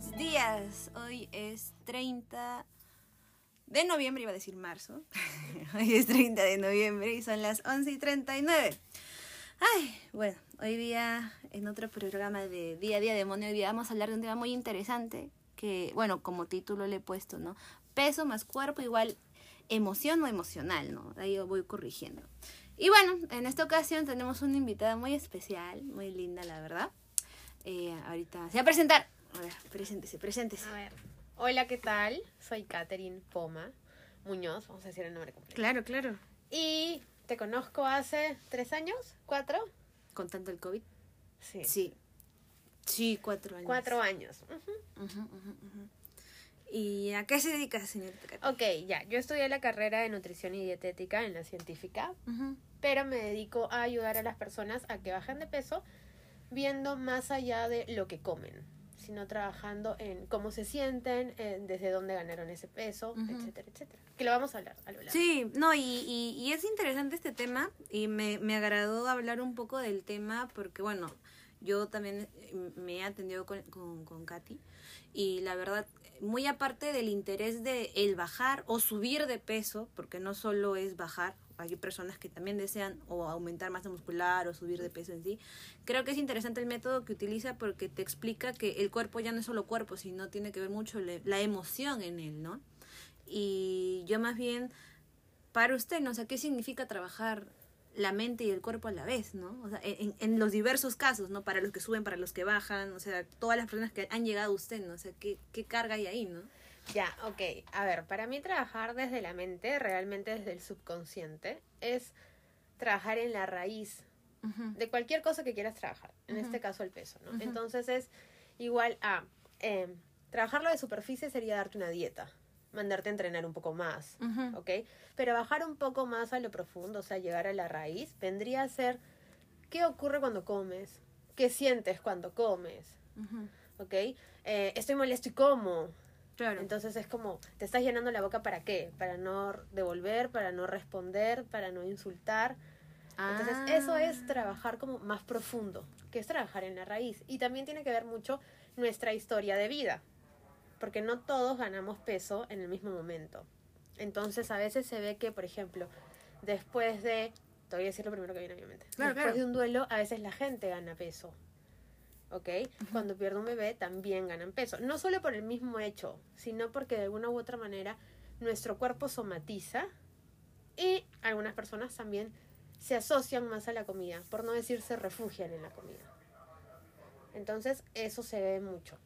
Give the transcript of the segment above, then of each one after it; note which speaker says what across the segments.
Speaker 1: buenos días. Hoy es 30 de noviembre, iba a decir marzo. hoy es 30 de noviembre y son las 11 y 39. Ay, bueno, hoy día en otro programa de Día a Día Demonio, hoy día vamos a hablar de un tema muy interesante que, bueno, como título le he puesto, ¿no? Peso más cuerpo igual emoción o emocional, ¿no? Ahí yo voy corrigiendo. Y bueno, en esta ocasión tenemos una invitada muy especial, muy linda, la verdad. Eh, ahorita se va a presentar. A ver, preséntese, preséntese.
Speaker 2: A ver. Hola, ¿qué tal? Soy Katherine Poma Muñoz, vamos a decir el nombre completo.
Speaker 1: Claro, claro.
Speaker 2: Y te conozco hace tres años, cuatro.
Speaker 1: ¿Contando el COVID?
Speaker 2: Sí.
Speaker 1: Sí. Sí, cuatro años.
Speaker 2: Cuatro años. Ujú,
Speaker 1: ujú, ujú. ¿Y a qué se dedica, señorita Katy?
Speaker 2: Ok, ya. Yo estudié la carrera de nutrición y dietética en la científica,
Speaker 1: Ujú.
Speaker 2: pero me dedico a ayudar a las personas a que bajen de peso viendo más allá de lo que comen, sino trabajando en cómo se sienten, en desde dónde ganaron ese peso, etcétera, etcétera. Que lo vamos a hablar a lo largo.
Speaker 1: Sí, no, y, y, y es interesante este tema y me, me agradó hablar un poco del tema porque, bueno, yo también eh, me he atendido con, con, con Katy y la verdad, muy aparte del interés de el bajar o subir de peso, porque no solo es bajar, hay personas que también desean o aumentar masa muscular o subir de peso en sí, creo que es interesante el método que utiliza porque te explica que el cuerpo ya no es solo cuerpo, sino tiene que ver mucho la emoción en él, ¿no? Y yo más bien, para usted, ¿no? O sea, ¿qué significa trabajar la mente y el cuerpo a la vez, ¿no? O sea, en, en los diversos casos, ¿no? Para los que suben, para los que bajan, o sea, todas las personas que han llegado a usted, ¿no? O sea, ¿qué, qué carga hay ahí, ¿no?
Speaker 2: Ya, ok. A ver, para mí trabajar desde la mente, realmente desde el subconsciente, es trabajar en la raíz de cualquier cosa que quieras trabajar. En este caso, el peso, ¿no? Entonces es igual a... eh, trabajarlo de superficie sería darte una dieta, mandarte a entrenar un poco más,
Speaker 1: Ujú.
Speaker 2: ¿ok? Pero bajar un poco más a lo profundo, o sea, llegar a la raíz, vendría a ser qué ocurre cuando comes, qué sientes cuando comes,
Speaker 1: Ujú.
Speaker 2: ¿ok? Eh, estoy molesto y como,
Speaker 1: Claro.
Speaker 2: entonces es como, te estás llenando la boca para qué? Para no devolver, para no responder, para no insultar. Entonces
Speaker 1: Ah.
Speaker 2: eso es trabajar como más profundo, que es trabajar en la raíz. Y también tiene que ver mucho nuestra historia de vida, porque no todos ganamos peso en el mismo momento. Entonces a veces se ve que, por ejemplo, después de, te voy a decir lo primero que viene a mi mente,
Speaker 1: Claro,
Speaker 2: después
Speaker 1: claro.
Speaker 2: de un duelo a veces la gente gana peso. ¿ok? Cuando pierde un bebé también ganan peso. No solo por el mismo hecho, sino porque de alguna u otra manera nuestro cuerpo somatiza y algunas personas también se asocian más a la comida, por no decir se refugian en la comida. Entonces eso se ve mucho.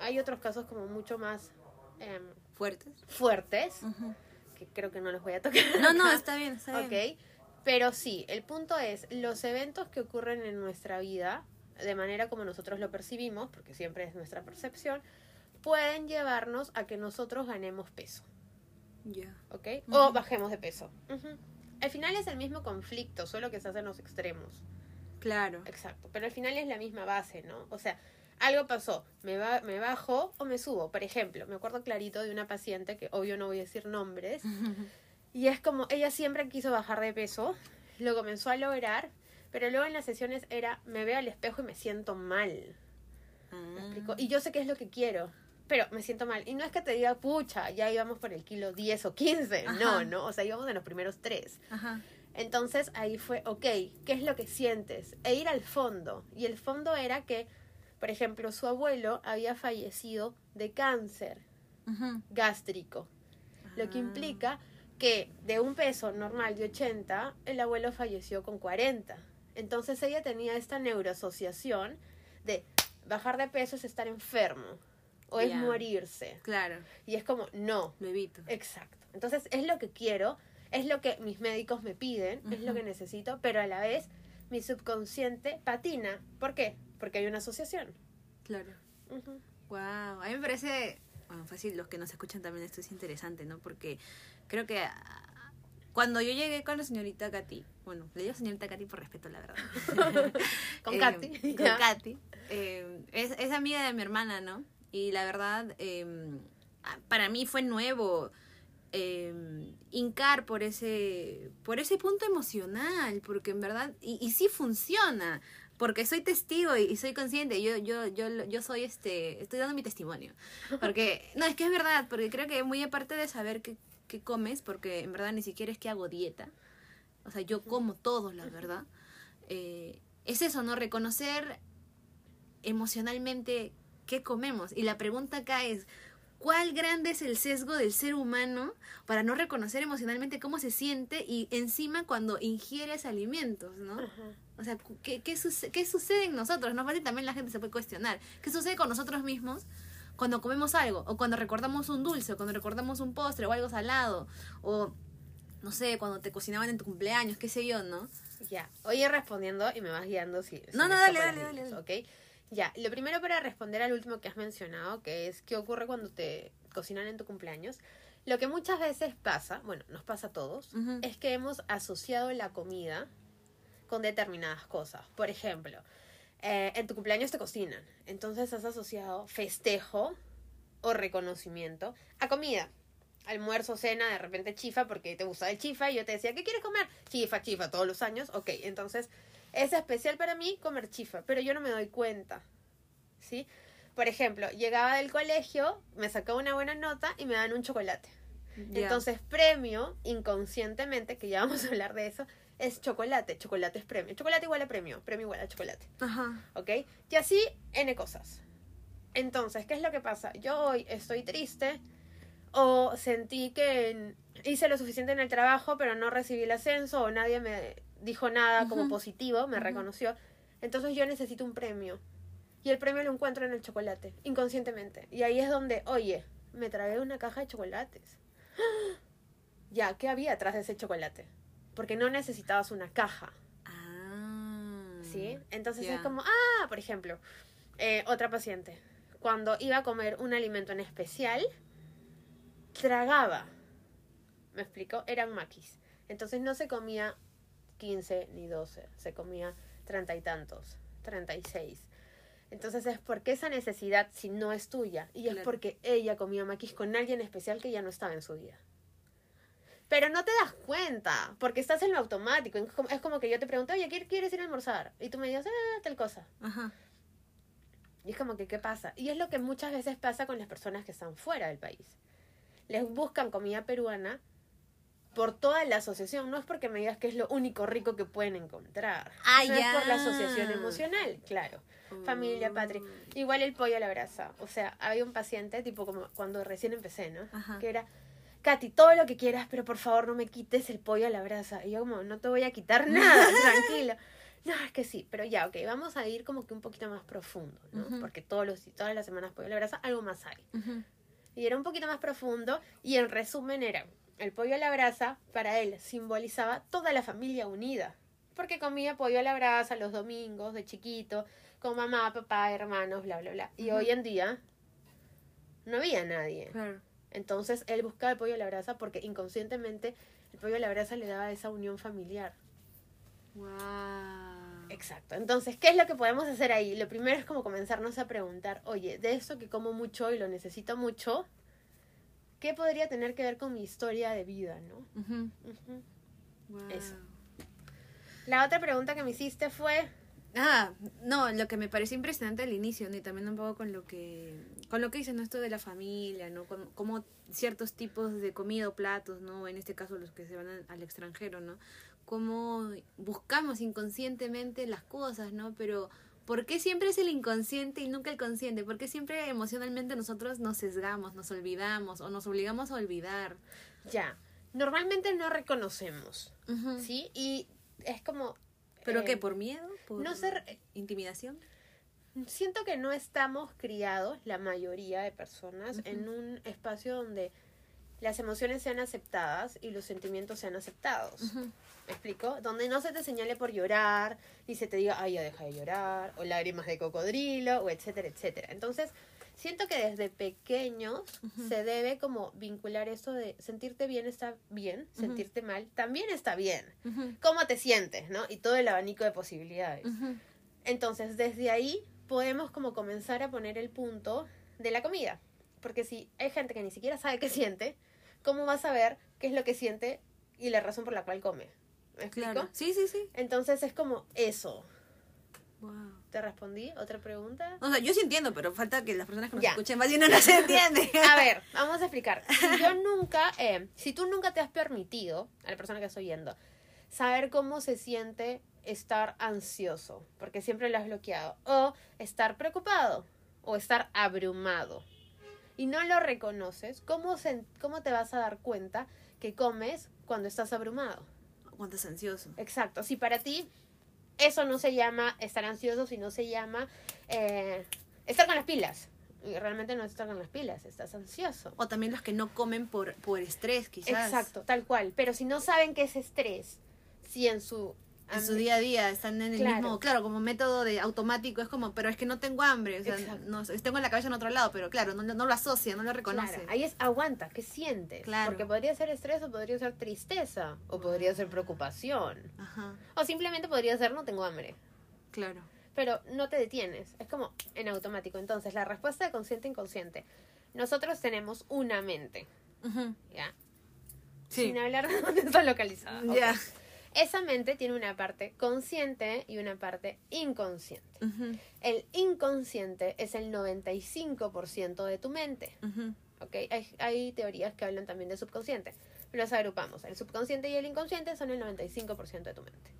Speaker 2: Hay otros casos como mucho más em,
Speaker 1: Fuertes.
Speaker 2: fuertes, que creo que no los voy a tocar.
Speaker 1: No, no, está bien, está
Speaker 2: Ok,
Speaker 1: bien.
Speaker 2: pero sí, el punto es, los eventos que ocurren en nuestra vida, de manera como nosotros lo percibimos, porque siempre es nuestra percepción, pueden llevarnos a que nosotros ganemos peso,
Speaker 1: Ya.
Speaker 2: ¿ok?
Speaker 1: Ujú.
Speaker 2: O bajemos de peso. Al final es el mismo conflicto, solo que se hacen los extremos.
Speaker 1: Claro.
Speaker 2: Exacto, pero al final es la misma base, ¿no? O sea, algo pasó, me, ba- me bajo o me subo. Por ejemplo, me acuerdo clarito de una paciente, que obvio no voy a decir nombres, y es como, ella siempre quiso bajar de peso, lo comenzó a lograr, pero luego en las sesiones era, me veo al espejo y me siento mal. ¿Me
Speaker 1: Ah.
Speaker 2: explico? Y yo sé qué es lo que quiero, pero me siento mal. Y no es que te diga, pucha, ya íbamos por el kilo 10 o 15.
Speaker 1: Ajá.
Speaker 2: No, no, o sea, íbamos en los primeros tres.
Speaker 1: Ajá.
Speaker 2: Entonces ahí fue, ok, ¿qué es lo que sientes? E ir al fondo. Y el fondo era que, por ejemplo, su abuelo había fallecido de cáncer gástrico. Lo que
Speaker 1: Ah.
Speaker 2: implica que de un peso normal de 80, el abuelo falleció con 40. Entonces ella tenía esta neuroasociación de bajar de peso es estar enfermo o es morirse.
Speaker 1: Claro,
Speaker 2: Y es como, no,
Speaker 1: lo evito.
Speaker 2: exacto. Entonces es lo que quiero, es lo que mis médicos me piden, es lo que necesito, pero a la vez mi subconsciente patina. ¿Por qué? Porque hay una asociación.
Speaker 1: Claro.
Speaker 2: Ujú.
Speaker 1: Wow, a mí me parece, bueno, fácil, los que nos escuchan también esto es interesante, ¿no? Porque creo que ah, cuando yo llegué con la señorita Katy, bueno, le digo señorita Katy por respeto, la verdad.
Speaker 2: Con
Speaker 1: Eh,
Speaker 2: Katy.
Speaker 1: Con. Katy. eh, es, es amiga de mi hermana, ¿no? Y la verdad, eh, para mí fue nuevo eh, hincar por ese, por ese punto emocional, porque en verdad, y, y sí funciona. Porque soy testigo y, y soy consciente, yo, yo, yo, yo soy este, estoy dando mi testimonio. Porque, no, es que es verdad, porque creo que muy aparte de saber qué, qué comes, porque en verdad ni siquiera es que hago dieta, o sea, yo como todo, la verdad, eh, es eso, ¿no? Reconocer emocionalmente qué comemos. Y la pregunta acá es, ¿cuál grande es el sesgo del ser humano para no reconocer emocionalmente cómo se siente y encima cuando ingieres alimentos, ¿no? O sea, ¿qué, qué, suce- qué sucede en nosotros? No también la gente se puede cuestionar. ¿Qué sucede con nosotros mismos cuando comemos algo? O cuando recordamos un dulce, o cuando recordamos un postre, o algo salado, o no sé, cuando te cocinaban en tu cumpleaños, qué sé yo, ¿no?
Speaker 2: Ya, oye respondiendo y me vas guiando si... si
Speaker 1: No, no, dale, dale, dale,
Speaker 2: líneas, ¿ok? Ya, lo primero para responder al último que has mencionado, que es qué ocurre cuando te cocinan en tu cumpleaños. Lo que muchas veces pasa, bueno, nos pasa a todos, es que hemos asociado la comida con determinadas cosas. Por ejemplo, eh, en tu cumpleaños te cocinan, entonces has asociado festejo o reconocimiento a comida. Almuerzo, cena, de repente chifa porque te gusta el chifa y yo te decía, ¿qué quieres comer? Chifa, chifa, todos los años. Ok, entonces es especial para mí comer chifa, pero yo no me doy cuenta. ¿Sí? Por ejemplo, llegaba del colegio, me sacaba una buena nota y me dan un chocolate. Entonces, premio, inconscientemente, que ya vamos a hablar de eso, es chocolate. Chocolate es premio. Chocolate igual a premio. Premio igual a chocolate.
Speaker 1: Ajá.
Speaker 2: ¿Ok? Y así, N cosas. Entonces, ¿qué es lo que pasa? Yo hoy estoy triste o sentí que hice lo suficiente en el trabajo, pero no recibí el ascenso o nadie me dijo nada como positivo, me reconoció. Entonces yo necesito un premio. Y el premio lo encuentro en el chocolate, inconscientemente. Y ahí es donde, oye, me tragué una caja de chocolates. Ya, ¿qué había atrás de ese chocolate? Porque no necesitabas una caja.
Speaker 1: Ah.
Speaker 2: ¿sí? Entonces es como, ah, por ejemplo, eh, otra paciente, cuando iba a comer un alimento en especial, tragaba. ¿Me explico? Eran maquis. Entonces no se comía 15 ni 12, se comía treinta y tantos, 36. Entonces es porque esa necesidad, si no es tuya, y es porque ella comía maquis con alguien especial que ya no estaba en su vida. Pero no te das cuenta, porque estás en lo automático. Es como, que yo te pregunto, oye, ¿quieres- ¿quieres ir a almorzar? Y tú me dices, ah, tal cosa.
Speaker 1: Ajá.
Speaker 2: Y es como que, ¿qué pasa? Y es lo que muchas veces pasa con las personas que están fuera del país. Les buscan comida peruana por toda la asociación. No es porque me digas que es lo único rico que pueden encontrar.
Speaker 1: Ah, ya.
Speaker 2: es por la asociación emocional, claro. Familia, patria. Igual el pollo a la brasa. O sea, había un paciente, tipo como cuando recién empecé, ¿no?
Speaker 1: Ajá.
Speaker 2: Que era, Katy, todo lo que quieras, pero por favor no me quites el pollo a la brasa. Y yo como, no te voy a quitar nada, tranquila. No, es que sí, pero ya, ok, vamos a ir como que un poquito más profundo, ¿no?
Speaker 1: Ujú.
Speaker 2: Porque todos los, todas las semanas pollo a la brasa, algo más hay.
Speaker 1: Ujú.
Speaker 2: Y era un poquito más profundo y en resumen era, el pollo a la brasa para él simbolizaba toda la familia unida. Porque comía pollo a la brasa los domingos de chiquito, con mamá, papá, hermanos, bla, bla, bla. Y hoy en día no había nadie.
Speaker 1: Claro.
Speaker 2: Entonces él buscaba el pollo a la brasa porque inconscientemente el pollo a la brasa le daba esa unión familiar.
Speaker 1: Wow.
Speaker 2: Exacto. Entonces, ¿qué es lo que podemos hacer ahí? Lo primero es como comenzarnos a preguntar, oye, de esto que como mucho y lo necesito mucho, ¿qué podría tener que ver con mi historia de vida, no?
Speaker 1: Wow.
Speaker 2: Eso. La otra pregunta que me hiciste fue,
Speaker 1: Ah, no, lo que me pareció impresionante al inicio, ¿no? y también un poco con lo que con lo que dices, ¿no? Esto de la familia, ¿no? Con- como ciertos tipos de comida o platos, ¿no? En este caso los que se van al, al extranjero, ¿no? Cómo buscamos inconscientemente las cosas, ¿no? Pero ¿por qué siempre es el inconsciente y nunca el consciente? ¿Por qué siempre emocionalmente nosotros nos sesgamos, nos olvidamos o nos obligamos a olvidar?
Speaker 2: ya, normalmente no reconocemos. ¿sí? Y es como...
Speaker 1: ¿Pero
Speaker 2: eh,
Speaker 1: qué? ¿Por miedo? ¿Por
Speaker 2: no ser-
Speaker 1: intimidación?
Speaker 2: Siento que no estamos criados, la mayoría de personas, en un espacio donde las emociones sean aceptadas y los sentimientos sean aceptados.
Speaker 1: Ujú.
Speaker 2: ¿Me explico? Donde no se te señale por llorar y se te diga, ay, ya deja de llorar, o lágrimas de cocodrilo, o etcétera, etcétera. Entonces, siento que desde pequeños se debe como vincular eso de sentirte bien está bien, sentirte mal también está bien. ¿Cómo te sientes, no? Y todo el abanico de posibilidades. Entonces, desde ahí podemos como comenzar a poner el punto de la comida. Porque si hay gente que ni siquiera sabe qué siente, ¿cómo va a saber qué es lo que siente y la razón por la cual come? ¿Me explico?
Speaker 1: Claro. Sí, sí, sí.
Speaker 2: Entonces es como eso.
Speaker 1: Wow.
Speaker 2: ¿Te respondí? ¿Otra pregunta?
Speaker 1: O sea, yo sí entiendo, pero falta que las personas que nos
Speaker 2: Ya.
Speaker 1: escuchen más bien no nos entienden.
Speaker 2: A ver, vamos a explicar. Si yo nunca, eh, si tú nunca te has permitido, a la persona que estoy viendo, saber cómo se siente estar ansioso, porque siempre lo has bloqueado, o estar preocupado, o estar abrumado, y no lo reconoces, ¿cómo, se- cómo te vas a dar cuenta que comes cuando estás abrumado?
Speaker 1: Cuánto es ansioso.
Speaker 2: Exacto. Si para ti eso no se llama estar ansioso, sino se llama eh, estar con las pilas. Y realmente no es estar con las pilas, estás ansioso.
Speaker 1: O también los que no comen por, por estrés, quizás.
Speaker 2: Exacto, tal cual. Pero si no saben qué es estrés, si en su...
Speaker 1: En su día a día están en el
Speaker 2: Claro.
Speaker 1: mismo, claro, como método de automático, es como, pero es que no tengo hambre, o sea, no, tengo la cabeza en otro lado, pero claro, no, no lo asocia, no lo reconoce.
Speaker 2: Claro, ahí es aguanta, ¿qué sientes?
Speaker 1: Claro.
Speaker 2: Porque podría ser estrés o podría ser tristeza o podría ser preocupación
Speaker 1: Ajá,
Speaker 2: o simplemente podría ser no tengo hambre.
Speaker 1: claro.
Speaker 2: pero no te detienes. Es como en automático. Entonces, la respuesta de consciente inconsciente. Nosotros tenemos una mente,
Speaker 1: Ujú.
Speaker 2: ¿ya?
Speaker 1: Sí.
Speaker 2: Sin hablar de dónde está localizada.
Speaker 1: Ya.
Speaker 2: Esa mente tiene una parte consciente y una parte inconsciente. El inconsciente es el 95% de tu mente.
Speaker 1: ujú.
Speaker 2: ¿ok? Hay, hay teorías que hablan también de subconsciente. Los agrupamos. El subconsciente y el inconsciente son el 95% de tu mente.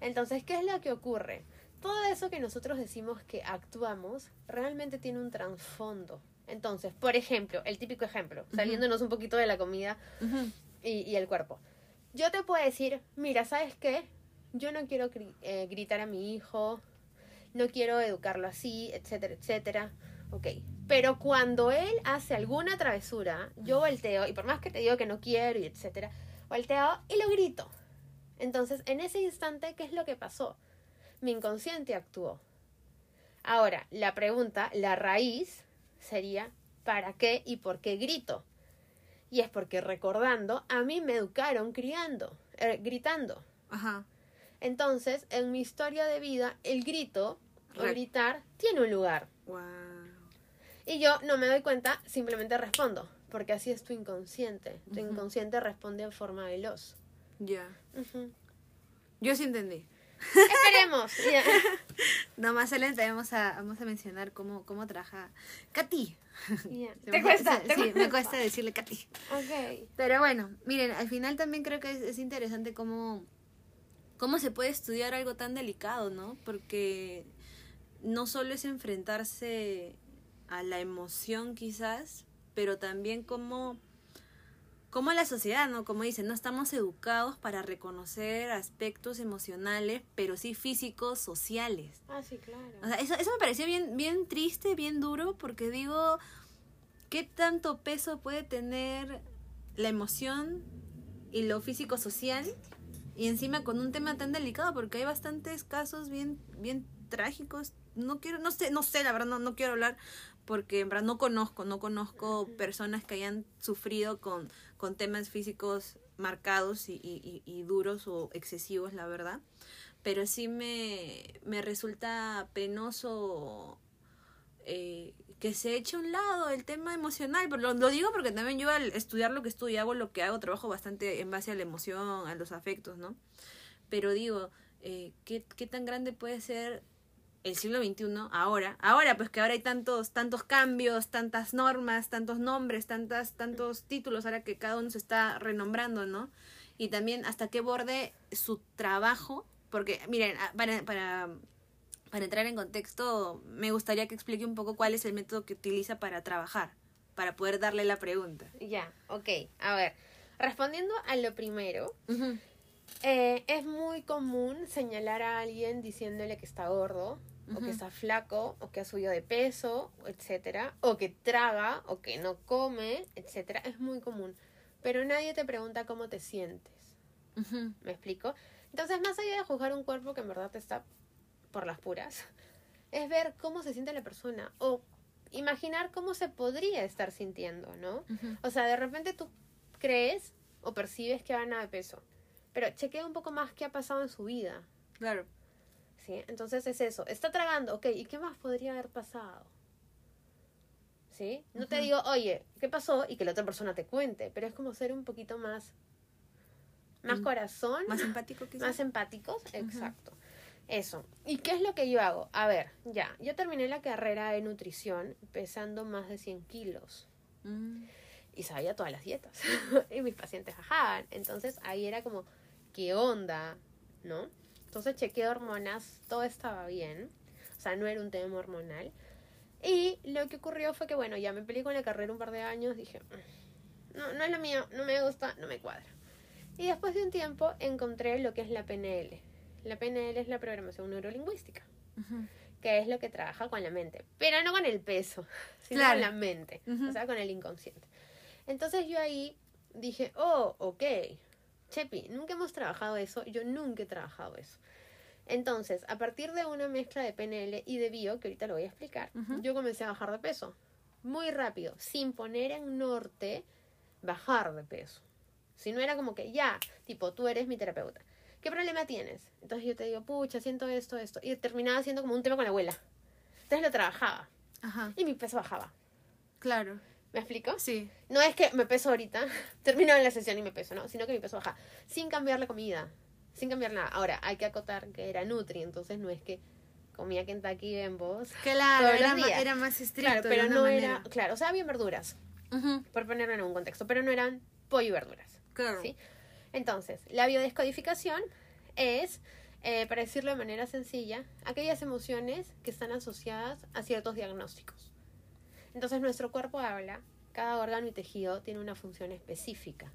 Speaker 2: Entonces, ¿qué es lo que ocurre? Todo eso que nosotros decimos que actuamos realmente tiene un trasfondo. Entonces, por ejemplo, el típico ejemplo, saliéndonos un poquito de la comida y el cuerpo. Yo te puedo decir, mira, ¿sabes qué? Yo no quiero eh, gritar a mi hijo, no quiero educarlo así, etcétera, etcétera. Ok. Pero cuando él hace alguna travesura, yo volteo, y por más que te digo que no quiero y etcétera, volteo y lo grito. Entonces, en ese instante, ¿qué es lo que pasó? Mi inconsciente actuó. Ahora, la pregunta, la raíz, sería, ¿para qué y por qué grito? Y es porque recordando, a mí me educaron criando, eh, gritando.
Speaker 1: Ajá.
Speaker 2: Entonces, en mi historia de vida, el grito o gritar tiene un lugar.
Speaker 1: Wow.
Speaker 2: Y yo no me doy cuenta, simplemente respondo, porque así es tu inconsciente. Tu inconsciente responde en forma veloz.
Speaker 1: Ya. Yo sí entendí.
Speaker 2: Esperemos. ya.
Speaker 1: No, más vamos a, vamos a mencionar cómo, cómo trabaja Katy.
Speaker 2: ¿Te cuesta?
Speaker 1: Sí,
Speaker 2: ¿Te
Speaker 1: sí, me cuesta decirle Katy.
Speaker 2: Ok.
Speaker 1: Pero bueno, miren, al final también creo que es, es interesante cómo, cómo se puede estudiar algo tan delicado, ¿no? Porque no solo es enfrentarse a la emoción quizás, pero también cómo, cómo la sociedad, ¿no? Como dicen, no estamos educados para reconocer aspectos emocionales, pero sí físicos, sociales.
Speaker 2: Ah, sí, claro.
Speaker 1: O sea, eso, eso me pareció bien, bien triste, bien duro, porque digo, ¿qué tanto peso puede tener la emoción y lo físico social? Y encima con un tema tan delicado, porque hay bastantes casos bien, bien trágicos. No quiero, no sé, no sé, la verdad, no, no quiero hablar porque en verdad no conozco, no conozco personas que hayan sufrido con, con temas físicos marcados y, y, y- duros o excesivos, la verdad pero sí me, me resulta penoso eh, que se eche a un lado el tema emocional. Pero lo, lo digo porque también yo al estudiar lo que estudio, hago lo que hago, trabajo bastante en base a la emoción, a los afectos, ¿no? Pero digo, eh, ¿qué, ¿qué tan grande puede ser el siglo XXI ahora? Ahora, pues que ahora hay tantos, tantos cambios, tantas normas, tantos nombres, tantas, tantos títulos, ahora que cada uno se está renombrando, ¿no? Y también hasta qué borde su trabajo, porque miren, ah, para, para, para entrar en contexto, me gustaría que explique un poco cuál es el método que utiliza para trabajar, para poder darle la pregunta.
Speaker 2: Ya, ok. A ver, respondiendo a lo primero, Eh, es muy común señalar a alguien diciéndole que está gordo, o que está flaco, o que ha subido de peso, etcétera, o que traga, o que no come, etcétera. Es muy común. Pero nadie te pregunta cómo te sientes. ¿Me explico? Entonces, más allá de juzgar un cuerpo que en verdad está por las puras, es ver cómo se siente la persona, o imaginar cómo se podría estar sintiendo, ¿no? O sea, de repente tú crees o percibes que gana de peso, pero chequea un poco más qué ha pasado en su vida,
Speaker 1: Claro.
Speaker 2: ¿Sí? Entonces es eso, está tragando, ok, ¿y qué más podría haber pasado? ¿Sí? No te digo, oye, ¿qué pasó? Y que la otra persona te cuente, pero es como ser un poquito más, más
Speaker 1: Mm.
Speaker 2: corazón,
Speaker 1: Más empático quizás.
Speaker 2: más empáticos, exacto. Eso. ¿Y qué es lo que yo hago? A ver, ya, yo terminé la carrera de nutrición pesando más de 100 kilos
Speaker 1: Mm.
Speaker 2: y sabía todas las dietas. y mis pacientes bajaban. Entonces ahí era como, ¿qué onda? ¿No? Entonces chequeé hormonas, todo estaba bien. O sea, no era un tema hormonal. Y lo que ocurrió fue que, bueno, ya me peleé con la carrera un par de años. Dije, "Mm, no, no es lo mío, no me gusta, no me cuadra. Y después de un tiempo encontré lo que es la PNL. La PNL es la programación neurolingüística,
Speaker 1: Ujú.
Speaker 2: que es lo que trabaja con la mente, pero no con el peso, sino
Speaker 1: Claro.
Speaker 2: con la mente,
Speaker 1: Ujú.
Speaker 2: o sea, con el inconsciente. Entonces yo ahí dije, oh, ok, Chepi, nunca hemos trabajado eso, yo nunca he trabajado eso. Entonces, a partir de una mezcla de PNL y de bio, que ahorita lo voy a explicar, yo comencé a bajar de peso. Muy rápido, sin poner en norte bajar de peso. Si no era como que ya, tipo, tú eres mi terapeuta. ¿Qué problema tienes? Entonces yo te digo, pucha, siento esto, esto. Y terminaba siendo como un tema con la abuela. Entonces lo trabajaba
Speaker 1: Ajá.
Speaker 2: y mi peso bajaba.
Speaker 1: Claro.
Speaker 2: ¿Me explico?
Speaker 1: Sí.
Speaker 2: No es que me peso ahorita, termino la sesión y me peso, ¿no? Sino que mi peso baja. Sin cambiar la comida. Sin cambiar nada. Ahora, hay que acotar que era Nutri, entonces no es que comía Kentucky en voz.
Speaker 1: Claro, era, ma- era más estricto.
Speaker 2: Claro, pero no
Speaker 1: manera.
Speaker 2: era. Claro, o sea, había verduras, por ponerlo en un contexto, pero no eran pollo y verduras.
Speaker 1: Claro.
Speaker 2: ¿sí? Entonces, la biodescodificación es, eh, para decirlo de manera sencilla, aquellas emociones que están asociadas a ciertos diagnósticos. Entonces, nuestro cuerpo habla, cada órgano y tejido tiene una función específica.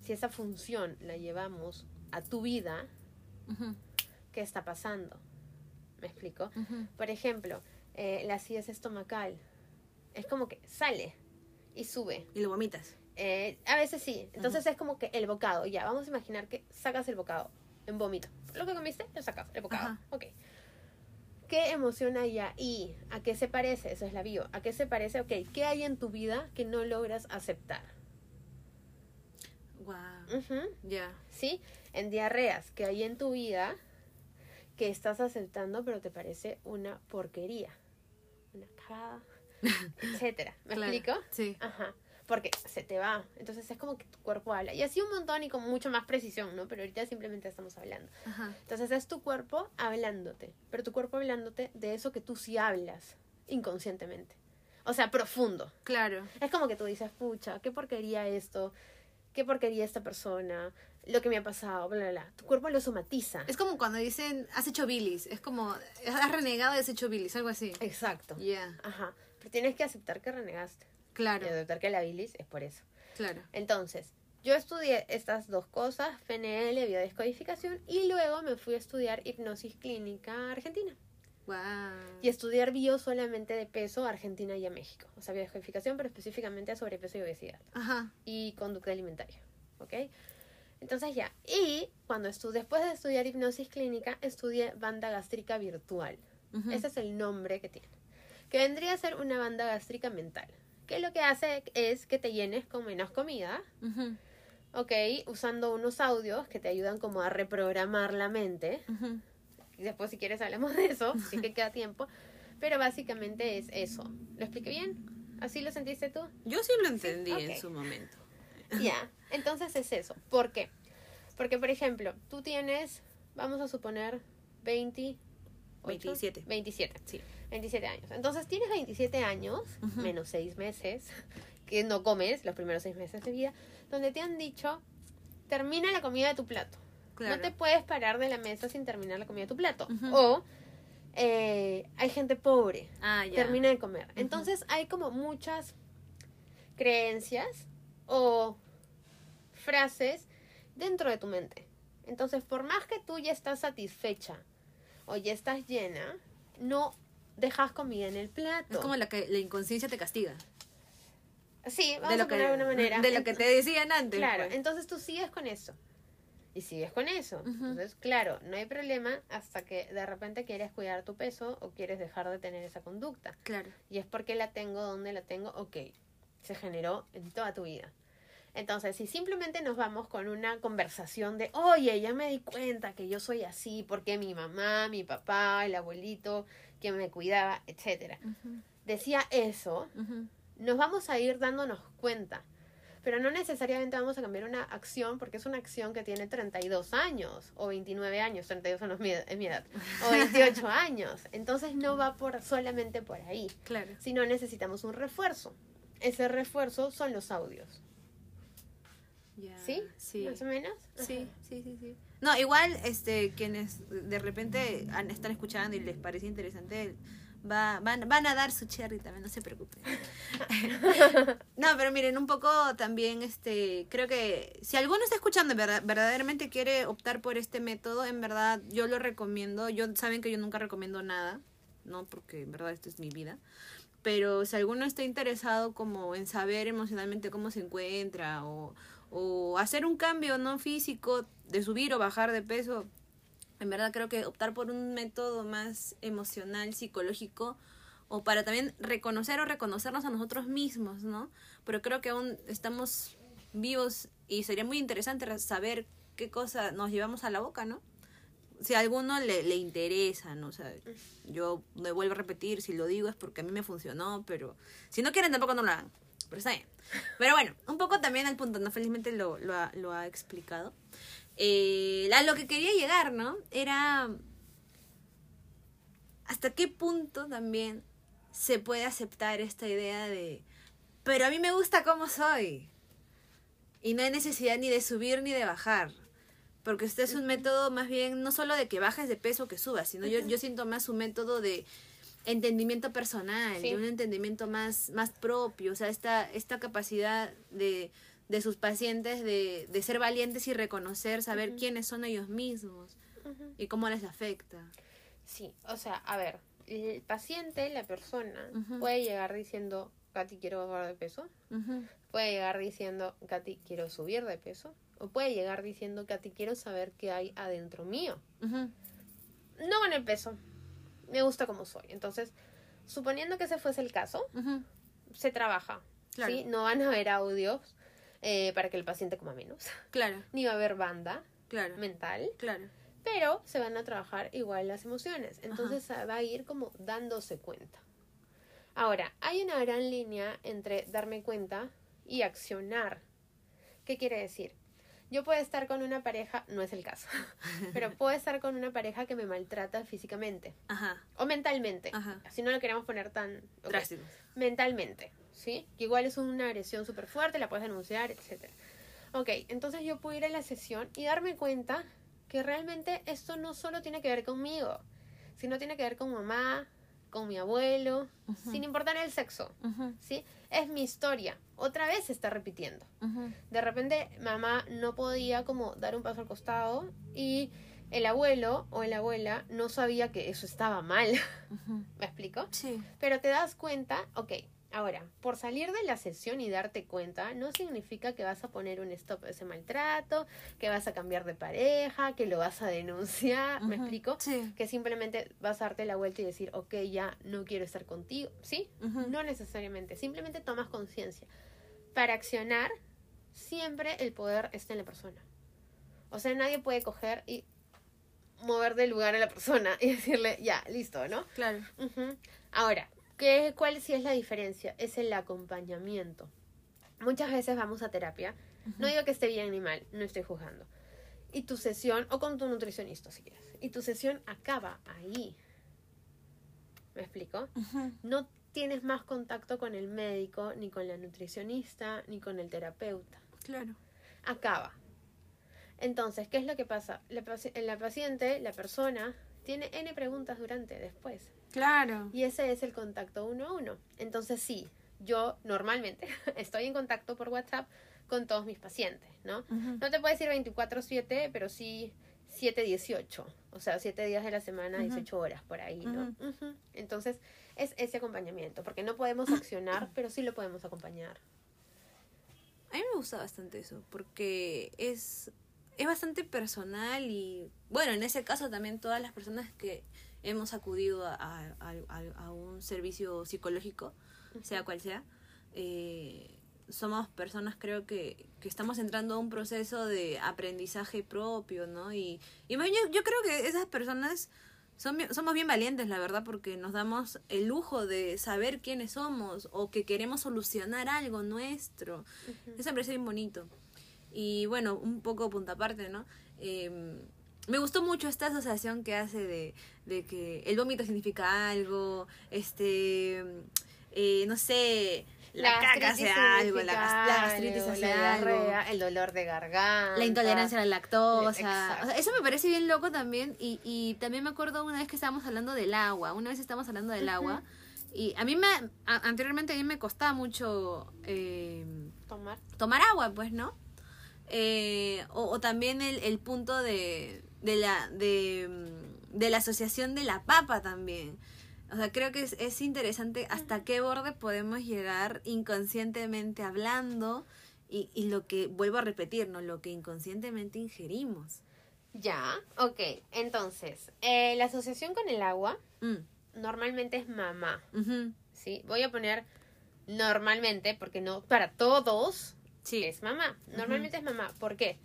Speaker 2: Si esa función la llevamos a tu vida. ¿qué está pasando? ¿Me explico? Por ejemplo, eh, la acidez estomacal. Es como que sale y sube.
Speaker 1: Y lo vomitas.
Speaker 2: Eh, a veces sí. Entonces es como que el bocado. Ya, vamos a imaginar que sacas el bocado en vómito. Lo que comiste, lo sacas, el bocado. Ok. ¿Qué emoción hay ahí? ¿A qué se parece? Eso es la bio. ¿A qué se parece? Ok, ¿qué hay en tu vida que no logras aceptar?
Speaker 1: Wow.
Speaker 2: Ujú.
Speaker 1: Ya.
Speaker 2: ¿Sí? En diarreas, ¿qué hay en tu vida que estás aceptando pero te parece una porquería? Una cagada, etcétera. ¿Me
Speaker 1: Claro.
Speaker 2: explico?
Speaker 1: Sí.
Speaker 2: Ajá. Porque se te va. Entonces es como que tu cuerpo habla. Y así un montón y con mucho más precisión, ¿no? Pero ahorita simplemente estamos hablando.
Speaker 1: Ajá.
Speaker 2: Entonces es tu cuerpo hablándote. Pero tu cuerpo hablándote de eso que tú sí hablas inconscientemente. O sea, profundo.
Speaker 1: Claro.
Speaker 2: Es como que tú dices, pucha, qué porquería esto, qué porquería esta persona, lo que me ha pasado, bla, bla, bla. Tu cuerpo lo somatiza.
Speaker 1: Es como cuando dicen, has hecho bilis. Es como, has renegado y has hecho bilis, algo así.
Speaker 2: Exacto.
Speaker 1: Ya.
Speaker 2: Ajá. Pero tienes que aceptar que renegaste.
Speaker 1: Claro.
Speaker 2: Y aceptar que la bilis es por eso.
Speaker 1: Claro.
Speaker 2: Entonces, yo estudié estas dos cosas, PNL, biodescodificación, y luego me fui a estudiar hipnosis clínica Argentina.
Speaker 1: Wow.
Speaker 2: Y estudiar bio solamente de peso a Argentina y a México. O sea, biodescodificación, pero específicamente a sobrepeso y obesidad.
Speaker 1: Ajá.
Speaker 2: y conducta alimentaria. ¿Ok? Entonces ya. Y cuando estudié, después de estudiar hipnosis clínica, estudié banda gástrica virtual. Ese es el nombre que tiene. Que vendría a ser una banda gástrica mental. Que lo que hace es que te llenes con menos comida,
Speaker 1: Ujú.
Speaker 2: ¿ok? Usando unos audios que te ayudan como a reprogramar la mente. Y después si quieres hablamos de eso, sí que queda tiempo. Pero básicamente es eso. ¿Lo expliqué bien? ¿Así lo sentiste tú?
Speaker 1: Yo sí lo entendí en su momento.
Speaker 2: Ya, entonces es eso. ¿Por qué? Porque, por ejemplo, tú tienes, vamos a suponer, 20...
Speaker 1: 27.
Speaker 2: 27.
Speaker 1: Sí.
Speaker 2: 27 años. Entonces tienes 27 años, menos 6 meses, que no comes los primeros 6 meses de vida, donde te han dicho, termina la comida de tu plato.
Speaker 1: Claro.
Speaker 2: No te puedes parar de la mesa sin terminar la comida de tu plato. O eh, hay gente pobre,
Speaker 1: Ah,
Speaker 2: termina de comer. Entonces hay como muchas creencias o frases dentro de tu mente. Entonces, por más que tú ya estás satisfecha o ya estás llena, no dejas comida en el plato.
Speaker 1: Es como la que la inconsciencia te castiga.
Speaker 2: Sí, vamos
Speaker 1: de lo
Speaker 2: a poner
Speaker 1: que,
Speaker 2: de alguna manera.
Speaker 1: De lo que te decían antes.
Speaker 2: Claro,
Speaker 1: pues.
Speaker 2: entonces tú sigues con eso. Y sigues con eso. Entonces, claro, no hay problema hasta que de repente quieres cuidar tu peso o quieres dejar de tener esa conducta.
Speaker 1: Claro.
Speaker 2: Y es porque la tengo, donde la tengo, ok, se generó en toda tu vida. Entonces, si simplemente nos vamos con una conversación de, oye, ya me di cuenta que yo soy así, porque mi mamá, mi papá, el abuelito que me cuidaba, etcétera,
Speaker 1: Ujú.
Speaker 2: decía eso, nos vamos a ir dándonos cuenta. Pero no necesariamente vamos a cambiar una acción porque es una acción que tiene 32 años o 29 años, 32 son mi, es mi edad, o 28 años. Entonces no va por solamente por ahí,
Speaker 1: Claro.
Speaker 2: sino necesitamos un refuerzo. Ese refuerzo son los audios. ¿Sí?
Speaker 1: Sí.
Speaker 2: Más o menos.
Speaker 1: Sí, sí, sí, sí. No, igual, este, quienes de repente están escuchando y les parece interesante, va, van, van a dar su cherry también, no se preocupen. no, pero miren, un poco también, este, creo que si alguno está escuchando verdaderamente quiere optar por este método, en verdad yo lo recomiendo. Yo saben que yo nunca recomiendo nada, no, porque en verdad esto es mi vida. Pero si alguno está interesado como en saber emocionalmente cómo se encuentra o, o hacer un cambio no físico de subir o bajar de peso, en verdad creo que optar por un método más emocional, psicológico, o para también reconocer o reconocernos a nosotros mismos, ¿no? Pero creo que aún estamos vivos y sería muy interesante saber qué cosa nos llevamos a la boca, ¿no? Si a alguno le, le interesa, ¿no? O sea, yo me vuelvo a repetir, si lo digo es porque a mí me funcionó, pero si no quieren tampoco no lo hagan. Pero está bien. Pero bueno, un poco también al punto, ¿no? Felizmente lo, lo, ha, lo ha explicado. Eh, a lo que quería llegar, ¿no? Era hasta qué punto también se puede aceptar esta idea de, pero a mí me gusta cómo soy. Y no hay necesidad ni de subir ni de bajar. Porque este es un método más bien, no solo de que bajes de peso o que subas, sino yo, yo siento más un método de entendimiento personal,
Speaker 2: Sí.
Speaker 1: de un entendimiento más, más propio, o sea, esta, esta capacidad de, de sus pacientes de, de ser valientes y reconocer, saber quiénes son ellos mismos y cómo les afecta.
Speaker 2: Sí, o sea, a ver, el paciente, la persona, puede llegar diciendo, Katy, quiero bajar de peso. Puede llegar diciendo, Katy, quiero subir de peso. O puede llegar diciendo, Katy, quiero saber qué hay adentro mío. No con el peso. Me gusta como soy. Entonces, suponiendo que ese fuese el caso, se trabaja.
Speaker 1: Claro.
Speaker 2: ¿sí? No van a haber audios eh, para que el paciente coma menos.
Speaker 1: Claro,
Speaker 2: Ni va a haber banda
Speaker 1: claro,
Speaker 2: mental.
Speaker 1: claro.
Speaker 2: Pero se van a trabajar igual las emociones. Entonces va a ir como dándose cuenta. Ahora, hay una gran línea entre darme cuenta y accionar. ¿Qué quiere decir? Yo puedo estar con una pareja, no es el caso, pero puedo estar con una pareja que me maltrata físicamente
Speaker 1: Ajá,
Speaker 2: o mentalmente.
Speaker 1: Ajá.
Speaker 2: Si no lo queremos poner tan ok,
Speaker 1: drásticos.
Speaker 2: mentalmente, ¿sí? Que igual es una agresión súper fuerte, la puedes denunciar, etc. Ok, entonces yo puedo ir a la sesión y darme cuenta que realmente esto no solo tiene que ver conmigo, sino tiene que ver con mamá, con mi abuelo, sin importar el sexo, ¿sí? Es mi historia, otra vez se está repitiendo. De repente mamá no podía como dar un paso al costado y el abuelo o la abuela no sabía que eso estaba mal. ¿me explico?
Speaker 1: Sí,
Speaker 2: Pero te das cuenta, ok, ahora, por salir de la sesión y darte cuenta, no significa que vas a poner un stop a ese maltrato, que vas a cambiar de pareja, que lo vas a denunciar, ¿me explico?
Speaker 1: Sí.
Speaker 2: Que simplemente vas a darte la vuelta y decir, ok, ya no quiero estar contigo, ¿sí? No necesariamente, simplemente tomas conciencia. Para accionar, siempre el poder está en la persona. O sea, nadie puede coger y mover de lugar a la persona y decirle, ya, listo, ¿no?
Speaker 1: Claro.
Speaker 2: Ahora, ¿qué, ¿cuál sí es la diferencia? Es el acompañamiento. Muchas veces vamos a terapia. No digo que esté bien ni mal, no estoy juzgando. Y tu sesión, o con tu nutricionista si quieres, y tu sesión acaba ahí. ¿Me explico? No tienes más contacto con el médico, ni con la nutricionista, ni con el terapeuta.
Speaker 1: Claro.
Speaker 2: Acaba. Entonces, ¿qué es lo que pasa? La, paci- la paciente, la persona, tiene N preguntas durante, después.
Speaker 1: Claro.
Speaker 2: Y ese es el contacto uno a uno. Entonces sí, yo normalmente estoy en contacto por WhatsApp con todos mis pacientes, ¿no? No te puedo decir 24/7, pero sí 7-18. O sea, 7 días de la semana,
Speaker 1: Ujú.
Speaker 2: 18 horas por ahí, ¿no? Entonces es ese acompañamiento, porque no podemos accionar, pero sí lo podemos acompañar.
Speaker 1: A mí me gusta bastante eso, porque es, es bastante personal y, bueno, en ese caso también todas las personas que hemos acudido a, a- a- a un servicio psicológico, sea cual sea, eh, somos personas creo que, que estamos entrando a un proceso de aprendizaje propio, ¿no? Y, y yo, yo creo que esas personas son, somos bien valientes, la verdad, porque nos damos el lujo de saber quiénes somos o que queremos solucionar algo nuestro. Eso me parece bien bonito. Y bueno, un poco punta aparte, ¿no? Eh, me gustó mucho esta asociación que hace de, de que el vómito significa algo, este, eh, no sé, la, caca hace algo, la, la gastritis hace
Speaker 2: la
Speaker 1: algo.
Speaker 2: diarrea, el dolor de garganta.
Speaker 1: La intolerancia a la lactosa. O sea, eso me parece bien loco también. Y, y también me acuerdo una vez que estábamos hablando del agua. Una vez estábamos hablando del agua. Y a mí me. a- anteriormente a mí me costaba mucho eh,
Speaker 2: Tomar.
Speaker 1: tomar agua, pues, ¿no? Eh, o, o también el, el punto de, de, la, de, mm, de la asociación de la papa también. O sea, creo que es, es interesante hasta qué borde podemos llegar inconscientemente hablando y, y lo que, vuelvo a repetir, ¿no? Lo que inconscientemente ingerimos.
Speaker 2: Ya, ok. Entonces, eh, la asociación con el agua
Speaker 1: Mm,
Speaker 2: normalmente es mamá. ¿Sí? Voy a poner normalmente, porque no para todos
Speaker 1: Sí.
Speaker 2: es mamá. Normalmente es mamá. ¿Por qué?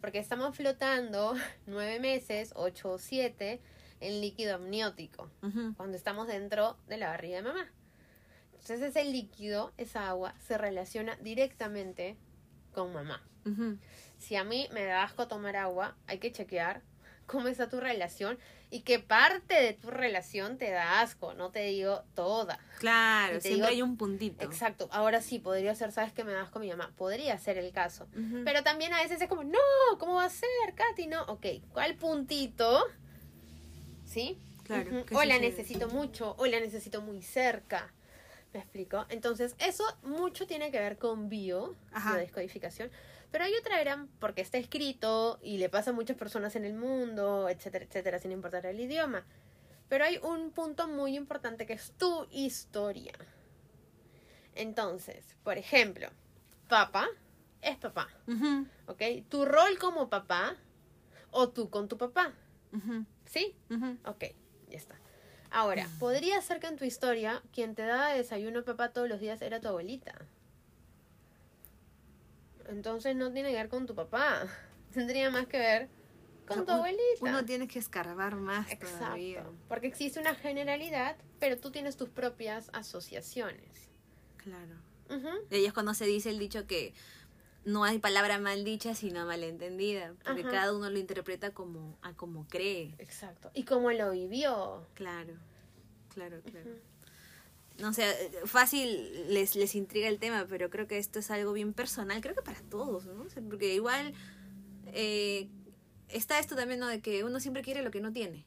Speaker 2: Porque estamos flotando nueve meses, ocho o siete, en líquido amniótico, cuando estamos dentro de la barriga de mamá. Entonces ese líquido, esa agua, se relaciona directamente con mamá. Si a mí me da asco tomar agua, hay que chequear cómo está tu relación y qué parte de tu relación te da asco. No te digo toda.
Speaker 1: Claro,
Speaker 2: te
Speaker 1: siempre
Speaker 2: digo-
Speaker 1: hay un puntito.
Speaker 2: Exacto. Ahora sí, podría ser, ¿sabes que me da asco mi mamá? Podría ser el caso. Pero también a veces es como, no, ¿cómo va a ser, Katy? No, ok, ¿cuál puntito? ¿Sí?
Speaker 1: Claro. ¿qué
Speaker 2: O la
Speaker 1: sucede?
Speaker 2: necesito mucho, o la necesito muy cerca. ¿Me explico? Entonces, eso mucho tiene que ver con bio,
Speaker 1: Ajá.
Speaker 2: biodescodificación. Pero hay otra gran, porque está escrito y le pasa a muchas personas en el mundo, etcétera, etcétera, sin importar el idioma. Pero hay un punto muy importante que es tu historia. Entonces, por ejemplo, papá es papá,
Speaker 1: Ujú,
Speaker 2: ¿ok? Tu rol como papá o tú con tu papá, ¿sí?
Speaker 1: ujú.
Speaker 2: Ok, ya está. Ahora, podría ser que en tu historia quien te daba desayuno papá todos los días era tu abuelita. Entonces no tiene que ver con tu papá. Tendría más que ver con tu abuelita.
Speaker 1: Uno tiene que escarbar más todavía.
Speaker 2: Exacto. Porque existe una generalidad, pero tú tienes tus propias asociaciones.
Speaker 1: Claro.
Speaker 2: Ujú.
Speaker 1: Y ahí es cuando se dice el dicho que no hay palabra mal dicha sino malentendida, porque
Speaker 2: Ajá.
Speaker 1: cada uno lo interpreta como a como cree.
Speaker 2: Exacto. Y cómo lo vivió.
Speaker 1: Claro, claro, claro. No sé, fácil les, les intriga el tema, pero creo que esto es algo bien personal, creo que para todos, ¿no? Porque igual eh, está esto también, ¿no? De que uno siempre quiere lo que no tiene,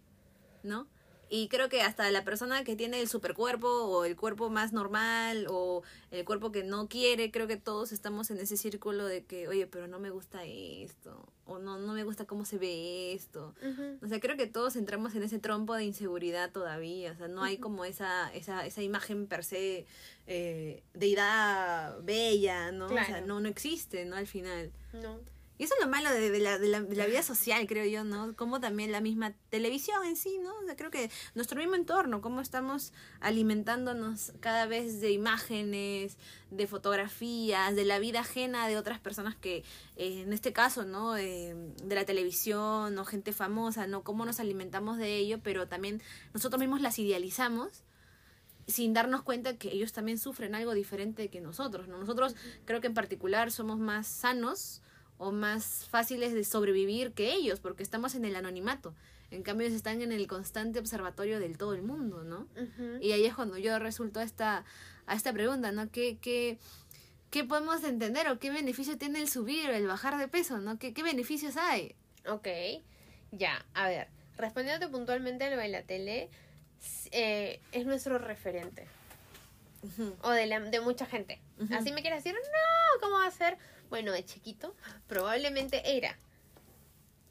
Speaker 1: ¿no? Y creo que hasta la persona que tiene el supercuerpo o el cuerpo más normal o el cuerpo que no quiere, creo que todos estamos en ese círculo de que, oye, pero no me gusta esto, o no, no me gusta cómo se ve esto. O sea, creo que todos entramos en ese trompo de inseguridad todavía. O sea, no hay como esa, esa, esa imagen per se eh, deidad bella, ¿no? O sea, no, no existe, ¿no? Al final.
Speaker 2: No.
Speaker 1: Y eso es lo malo de, de la, de, la, vida social, creo yo, ¿no? Como también la misma televisión en sí, ¿no? O sea, creo que nuestro mismo entorno, cómo estamos alimentándonos cada vez de imágenes, de fotografías, de la vida ajena de otras personas que, eh, en este caso, ¿no? Eh, de la televisión o gente famosa, ¿no? Cómo nos alimentamos de ello, pero también nosotros mismos las idealizamos sin darnos cuenta que ellos también sufren algo diferente que nosotros, ¿no? Nosotros creo que en particular somos más sanos o más fáciles de sobrevivir que ellos, porque estamos en el anonimato. En cambio, ellos están en el constante observatorio del todo el mundo, ¿no? Y ahí es cuando yo resulto a esta, a esta pregunta, ¿no? ¿Qué, qué, ¿Qué podemos entender o qué beneficio tiene el subir o el bajar de peso, ¿no? ¿Qué, qué beneficios hay?
Speaker 2: Ok, ya, a ver, respondiéndote puntualmente a lo de la tele, s- eh, es nuestro referente. O de, la, de mucha gente. Así me quieres decir, no, ¿cómo va a ser? Bueno, de chiquito, probablemente era.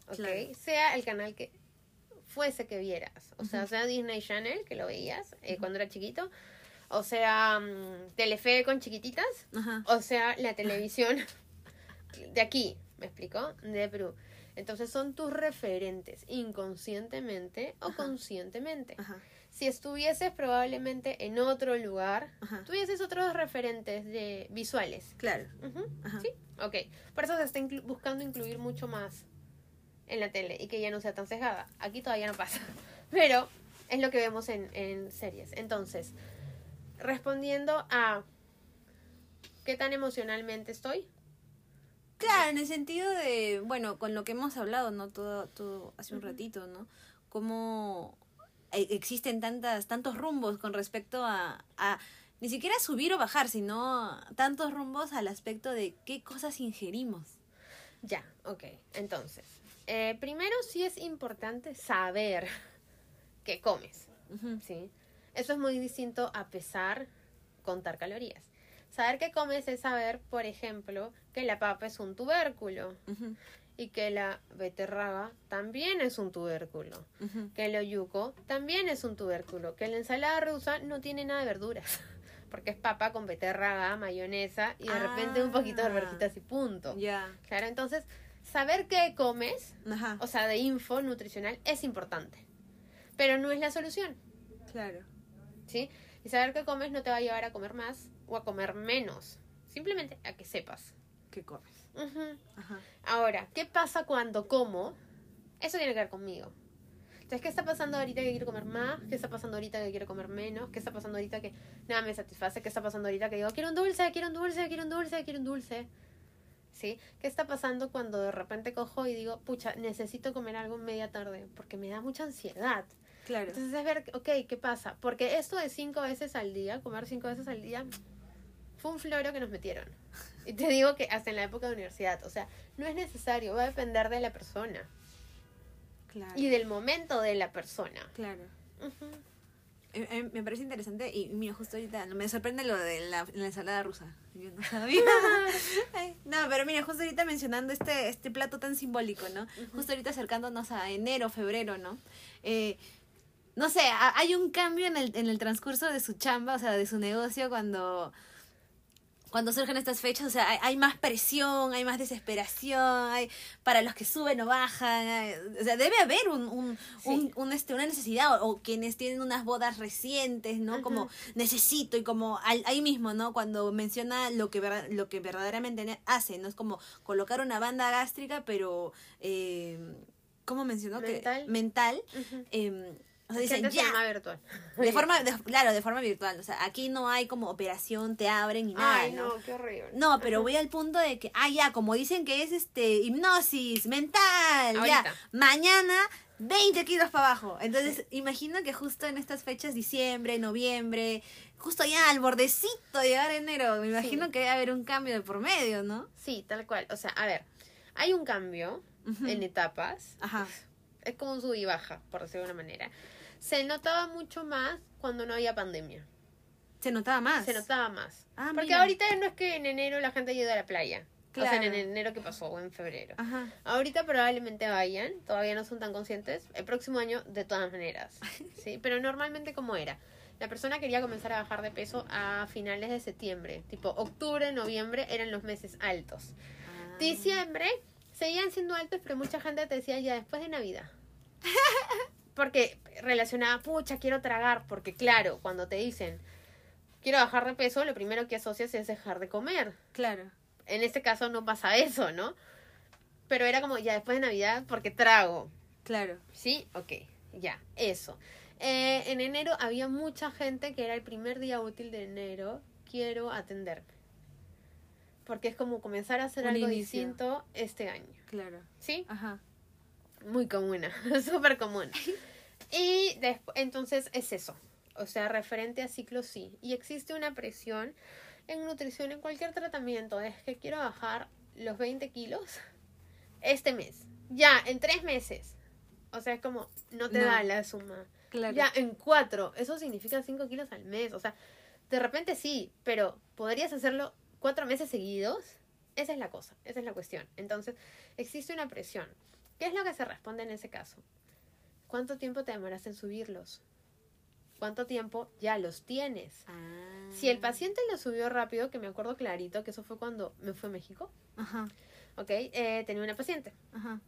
Speaker 2: Ok,
Speaker 1: Claro.
Speaker 2: sea el canal que fuese que vieras. O sea, sea Disney Channel, que lo veías eh, cuando era chiquito. O sea, mm, Telefe con chiquititas. O sea, la televisión de aquí, ¿me explico? De Perú. Entonces son tus referentes, inconscientemente o conscientemente.
Speaker 1: Ajá.
Speaker 2: Si estuvieses probablemente en otro lugar,
Speaker 1: Ajá.
Speaker 2: tuvieses otros referentes de visuales.
Speaker 1: Claro.
Speaker 2: Ujú,
Speaker 1: Ajá.
Speaker 2: Sí, ok. Por eso se está inclu- buscando incluir mucho más en la tele y que ya no sea tan sesgada. Aquí todavía no pasa. Pero Es lo que vemos en, en series. Entonces, respondiendo a qué tan emocionalmente estoy.
Speaker 1: Claro, en el sentido de, bueno, con lo que hemos hablado, ¿no? Todo, todo hace un ratito, ¿no? Cómo existen tantas, tantos rumbos con respecto a, a ni siquiera subir o bajar, sino tantos rumbos al aspecto de qué cosas ingerimos.
Speaker 2: Ya, ok. Entonces, eh, primero sí es importante saber qué comes. ¿sí? Eso es muy distinto a pesar, contar calorías. Saber qué comes es saber, por ejemplo, que la papa es un tubérculo y que la beterraga también es un tubérculo, que el oyuco también es un tubérculo, que la ensalada rusa no tiene nada de verduras, porque es papa con beterraga, mayonesa y de repente un poquito de verjitas y punto.
Speaker 1: Ya.
Speaker 2: Claro, entonces, saber qué comes,
Speaker 1: Ajá.
Speaker 2: o sea, de info nutricional, es importante, pero no es la solución.
Speaker 1: Claro.
Speaker 2: ¿sí? Y saber qué comes no te va a llevar a comer más o a comer menos. Simplemente a que sepas.
Speaker 1: ¿Qué comes?
Speaker 2: Ujú.
Speaker 1: Ajá.
Speaker 2: Ahora, ¿qué pasa cuando como? Eso tiene que ver conmigo. Entonces, ¿qué está pasando ahorita que quiero comer más? ¿Qué está pasando ahorita que quiero comer menos? ¿Qué está pasando ahorita que nada me satisface? ¿Qué está pasando ahorita que digo, quiero un dulce, quiero un dulce, quiero un dulce, quiero un dulce? ¿Sí? ¿Qué está pasando cuando de repente cojo y digo, pucha, necesito comer algo media tarde? Porque me da mucha ansiedad.
Speaker 1: Claro.
Speaker 2: Entonces es ver, ok, ¿qué pasa? Porque esto de cinco veces al día, comer cinco veces al día, fue un floro que nos metieron. Y te digo que hasta en la época de universidad, o sea, no es necesario, va a depender de la persona
Speaker 1: claro.
Speaker 2: y del momento de la persona.
Speaker 1: Claro. Eh, eh, me parece interesante y mira, justo ahorita me sorprende lo de la, la ensalada rusa. Yo no sabía. Ay, no, pero mira, justo ahorita mencionando este, este plato tan simbólico, ¿no? Justo ahorita acercándonos a enero, febrero, ¿no? Eh, no sé, ha- hay un cambio en el, en el transcurso de su chamba, o sea, de su negocio cuando cuando surgen estas fechas, o sea, hay, hay más presión, hay más desesperación, hay para los que suben o bajan, hay- o sea, debe haber un, un,
Speaker 2: Sí.
Speaker 1: un- un, este, una necesidad, o, o quienes tienen unas bodas recientes, ¿no? Como necesito, y como al- ahí mismo, ¿no? Cuando menciona lo que, verda- lo que verdaderamente hace, ¿no? Es como colocar una banda gástrica, pero, eh, ¿cómo mencionó?
Speaker 2: Mental.
Speaker 1: Que, mental. Eh, o sea, dicen, ya,
Speaker 2: virtual.
Speaker 1: de forma, de- claro, de forma virtual. O sea, aquí no hay como operación, te abren ni nada,
Speaker 2: Ay,
Speaker 1: ¿no?
Speaker 2: no, qué horrible.
Speaker 1: No, pero voy al punto de que, ah, ya, como dicen que es este hipnosis mental, ya,
Speaker 2: Ahorita.
Speaker 1: mañana 20 kilos para abajo. Entonces, imagino que justo en estas fechas, diciembre, noviembre, justo ya al bordecito de llegar enero, me imagino que debe haber un cambio de por medio, ¿no?
Speaker 2: Sí, tal cual. O sea, a ver, hay un cambio en etapas.
Speaker 1: Ajá.
Speaker 2: Es como un sub y baja, por decirlo de una manera. Se notaba mucho más cuando no había pandemia.
Speaker 1: Se notaba más.
Speaker 2: Se notaba más.
Speaker 1: Ah,
Speaker 2: Porque
Speaker 1: mira.
Speaker 2: ahorita no es que en enero la gente haya ido a la playa. O sea, en
Speaker 1: Claro.
Speaker 2: enero que pasó o en febrero.
Speaker 1: Ajá.
Speaker 2: Ahorita probablemente vayan, todavía no son tan conscientes. El próximo año, de todas maneras. ¿sí? Pero normalmente, como era? La persona quería comenzar a bajar de peso a finales de septiembre. Tipo, octubre, noviembre eran los meses altos.
Speaker 1: Ah.
Speaker 2: Diciembre seguían siendo altos, pero mucha gente te decía ya después de Navidad. Porque relacionaba, pucha, quiero tragar. Porque claro, cuando te dicen, quiero bajar de peso, lo primero que asocias es dejar de comer.
Speaker 1: Claro.
Speaker 2: En este caso no pasa eso, ¿no? Pero era como, ya después de Navidad, porque trago.
Speaker 1: Claro.
Speaker 2: ¿Sí? Ok, ya, eso. Eh, en enero había mucha gente que era el primer día útil de enero, quiero atenderme. Porque es como comenzar a hacer
Speaker 1: Un
Speaker 2: algo
Speaker 1: inicio.
Speaker 2: distinto este año.
Speaker 1: Claro.
Speaker 2: ¿Sí?
Speaker 1: Ajá.
Speaker 2: Muy común, súper común. Y después, entonces es eso. O sea, referente a ciclos sí. Y existe una presión en nutrición, en cualquier tratamiento. Es que quiero bajar los 20 kilos este mes. Ya, en tres meses. O sea, es como, no te
Speaker 1: No.
Speaker 2: da la suma.
Speaker 1: Claro.
Speaker 2: Ya, en cuatro. Eso significa 5 kilos al mes. O sea, de repente sí, pero ¿podrías hacerlo cuatro meses seguidos? Esa es la cosa, esa es la cuestión. Entonces, existe una presión. ¿Qué es lo que se responde en ese caso? ¿Cuánto tiempo te demoraste en subirlos? ¿Cuánto tiempo ya los tienes?
Speaker 1: Ah.
Speaker 2: Si el paciente lo subió rápido, que me acuerdo clarito, que eso fue cuando me fue a México,
Speaker 1: Ajá.
Speaker 2: ¿ok? Eh, tenía una paciente
Speaker 1: Ajá.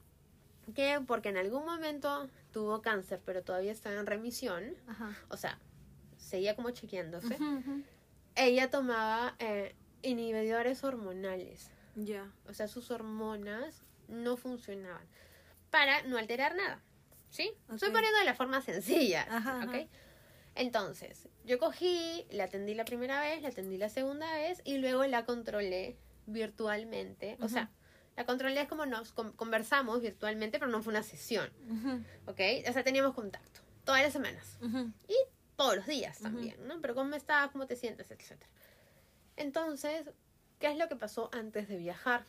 Speaker 2: que porque en algún momento tuvo cáncer, pero todavía estaba en remisión,
Speaker 1: Ajá.
Speaker 2: o sea, seguía como chequeándose, ella tomaba eh, inhibidores hormonales.
Speaker 1: Ya.
Speaker 2: O sea, sus hormonas no funcionaban para no alterar nada. ¿Sí?
Speaker 1: Ok.
Speaker 2: Estoy poniendo de la forma sencilla.
Speaker 1: Ajá, ajá.
Speaker 2: ¿Ok? Entonces, yo cogí, la atendí la primera vez, la atendí la segunda vez y luego la controlé virtualmente. O sea, la controlé es como nos con- conversamos virtualmente, pero no fue una sesión. ¿Ok? O sea, teníamos contacto todas las semanas. Y todos los días también, ¿no? Pero cómo estás, cómo te sientes, etcétera. Entonces, ¿qué es lo que pasó antes de viajar?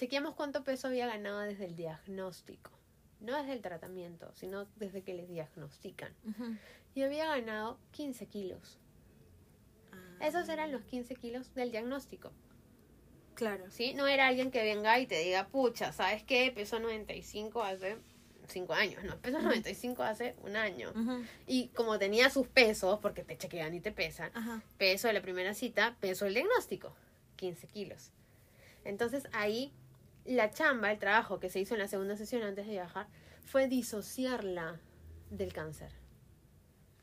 Speaker 2: Chequeamos cuánto peso había ganado desde el diagnóstico. No desde el tratamiento, sino desde que le diagnostican. Y había ganado 15 kilos.
Speaker 1: Ah,
Speaker 2: Esos eran los 15 kilos del diagnóstico.
Speaker 1: Claro.
Speaker 2: ¿Sí? No era alguien que venga y te diga, pucha, ¿sabes qué? Peso 95 hace 5 años. No, peso 95 hace un año.
Speaker 1: Ujú.
Speaker 2: Y como tenía sus pesos, porque te chequean y te pesan,
Speaker 1: Ajá.
Speaker 2: peso de la primera cita, peso del diagnóstico, 15 kilos. Entonces ahí la chamba, el trabajo que se hizo en la segunda sesión antes de viajar, fue disociarla del cáncer,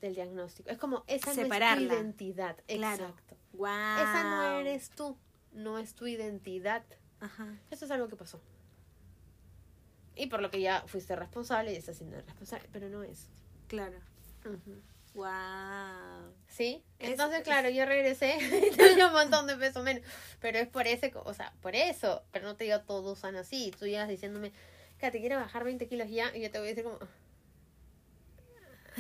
Speaker 2: del diagnóstico. Es como, esa no
Speaker 1: Separarla.
Speaker 2: es tu identidad.
Speaker 1: Claro.
Speaker 2: Exacto.
Speaker 1: Wow.
Speaker 2: Esa no eres tú, no es tu identidad.
Speaker 1: Ajá.
Speaker 2: Eso es algo que pasó. Y por lo que ya fuiste responsable y estás siendo responsable, pero no es.
Speaker 1: Claro. Wow.
Speaker 2: ¿Sí?
Speaker 1: Es-
Speaker 2: Entonces, claro, yo regresé y tenía un montón de peso menos. Pero es por ese, o sea, por eso. Pero no te digo todos son así. Tú llegas diciéndome, que te quiero bajar 20 kilos ya. Y yo te voy a decir como... "Esa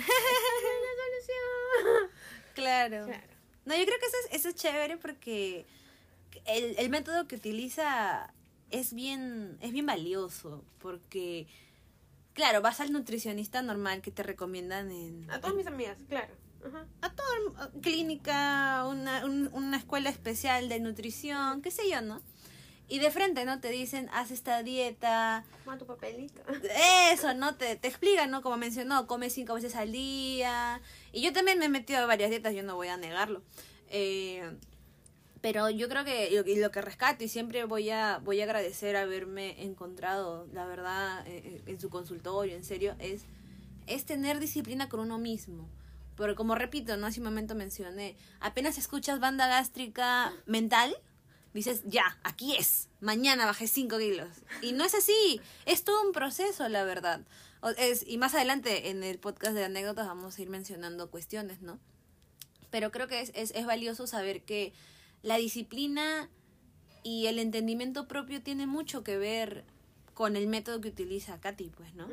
Speaker 2: es la solución".
Speaker 1: Claro.
Speaker 2: Claro.
Speaker 1: No, yo creo que eso es, eso es chévere porque el, el método que utiliza es bien, es bien valioso. Porque, claro, vas al nutricionista normal que te recomiendan en,
Speaker 2: A todas mis amigas, claro. Ajá.
Speaker 1: a toda clínica, una, un- una escuela especial de nutrición, qué sé yo, ¿no? Y de frente, ¿no? Te dicen, haz esta dieta,
Speaker 2: Toma tu papelito.
Speaker 1: eso, ¿no? Te, te explican, ¿no? Como mencionó, come cinco veces al día. Y yo también me he metido a varias dietas, yo no voy a negarlo. Eh, pero yo creo que lo, lo que rescato y siempre voy a, voy a agradecer haberme encontrado, la verdad, eh, eh, en su consultorio, en serio, es, es tener disciplina con uno mismo. Porque como repito, ¿no? Hace un momento mencioné, apenas escuchas banda gástrica mental, dices, ya, aquí es, mañana bajé 5 kilos. Y no es así, es todo un proceso, la verdad. O- Es, y más adelante en el podcast de anécdotas vamos a ir mencionando cuestiones, ¿no? Pero creo que es, es, es valioso saber que la disciplina y el entendimiento propio tiene mucho que ver con el método que utiliza Katy, pues, ¿no?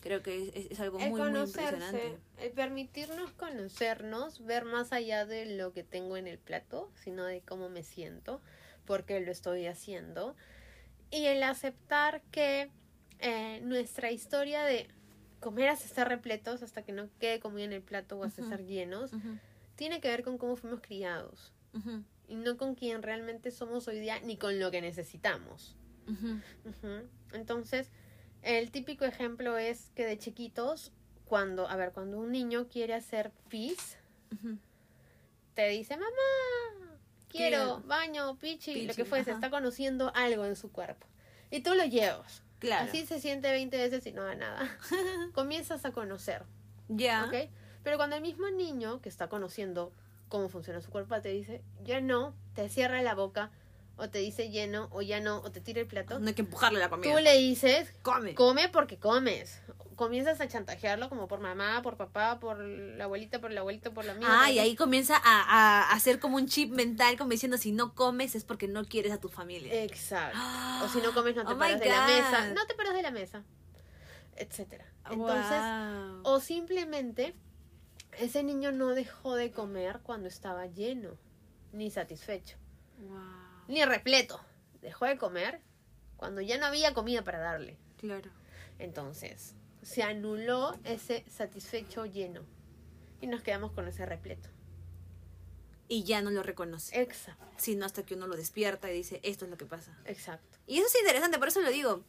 Speaker 1: Creo que es, es algo
Speaker 2: El
Speaker 1: muy, muy impresionante.
Speaker 2: el permitirnos conocernos, ver más allá de lo que tengo en el plato, sino de cómo me siento, porque lo estoy haciendo, y el aceptar que eh, nuestra historia de comer hasta estar repletos, hasta que no quede comida en el plato o hasta estar llenos, tiene que ver con cómo fuimos criados, y no con quién realmente somos hoy día, ni con lo que necesitamos. Entonces, el típico ejemplo es que de chiquitos, cuando, a ver, cuando un niño quiere hacer pis, te dice, mamá, quiero baño, pichi, lo que fuese, está conociendo algo en su cuerpo. Y tú lo llevas.
Speaker 1: Claro.
Speaker 2: Así se siente 20 veces y no da nada. Comienzas a conocer,
Speaker 1: Ya.
Speaker 2: ¿ok? Pero cuando el mismo niño que está conociendo cómo funciona su cuerpo te dice, ya no, te cierra la boca, o te dice lleno, o ya no, o te tira el plato,
Speaker 1: No hay que empujarle la comida.
Speaker 2: tú le dices,
Speaker 1: come.
Speaker 2: come porque comes. Comienzas a chantajearlo como por mamá, por papá, por la abuelita, por el abuelito, por la amiga.
Speaker 1: Ah, y ahí comienza a, a hacer como un chip mental, como diciendo, si no comes es porque no quieres a tu familia.
Speaker 2: Exacto. O si no comes no te
Speaker 1: Oh
Speaker 2: paras de la mesa. No te paras de la mesa. Etcétera. Entonces,
Speaker 1: Wow.
Speaker 2: o simplemente ese niño no dejó de comer cuando estaba lleno, ni satisfecho,
Speaker 1: Wow.
Speaker 2: ni repleto. Dejó de comer cuando ya no había comida para darle.
Speaker 1: Claro.
Speaker 2: Entonces, se anuló ese satisfecho lleno y nos quedamos con ese repleto.
Speaker 1: Y ya no lo reconoce.
Speaker 2: Exacto,
Speaker 1: Sino hasta que uno lo despierta y dice, esto es lo que pasa.
Speaker 2: exacto.
Speaker 1: Y eso es interesante, por eso lo digo.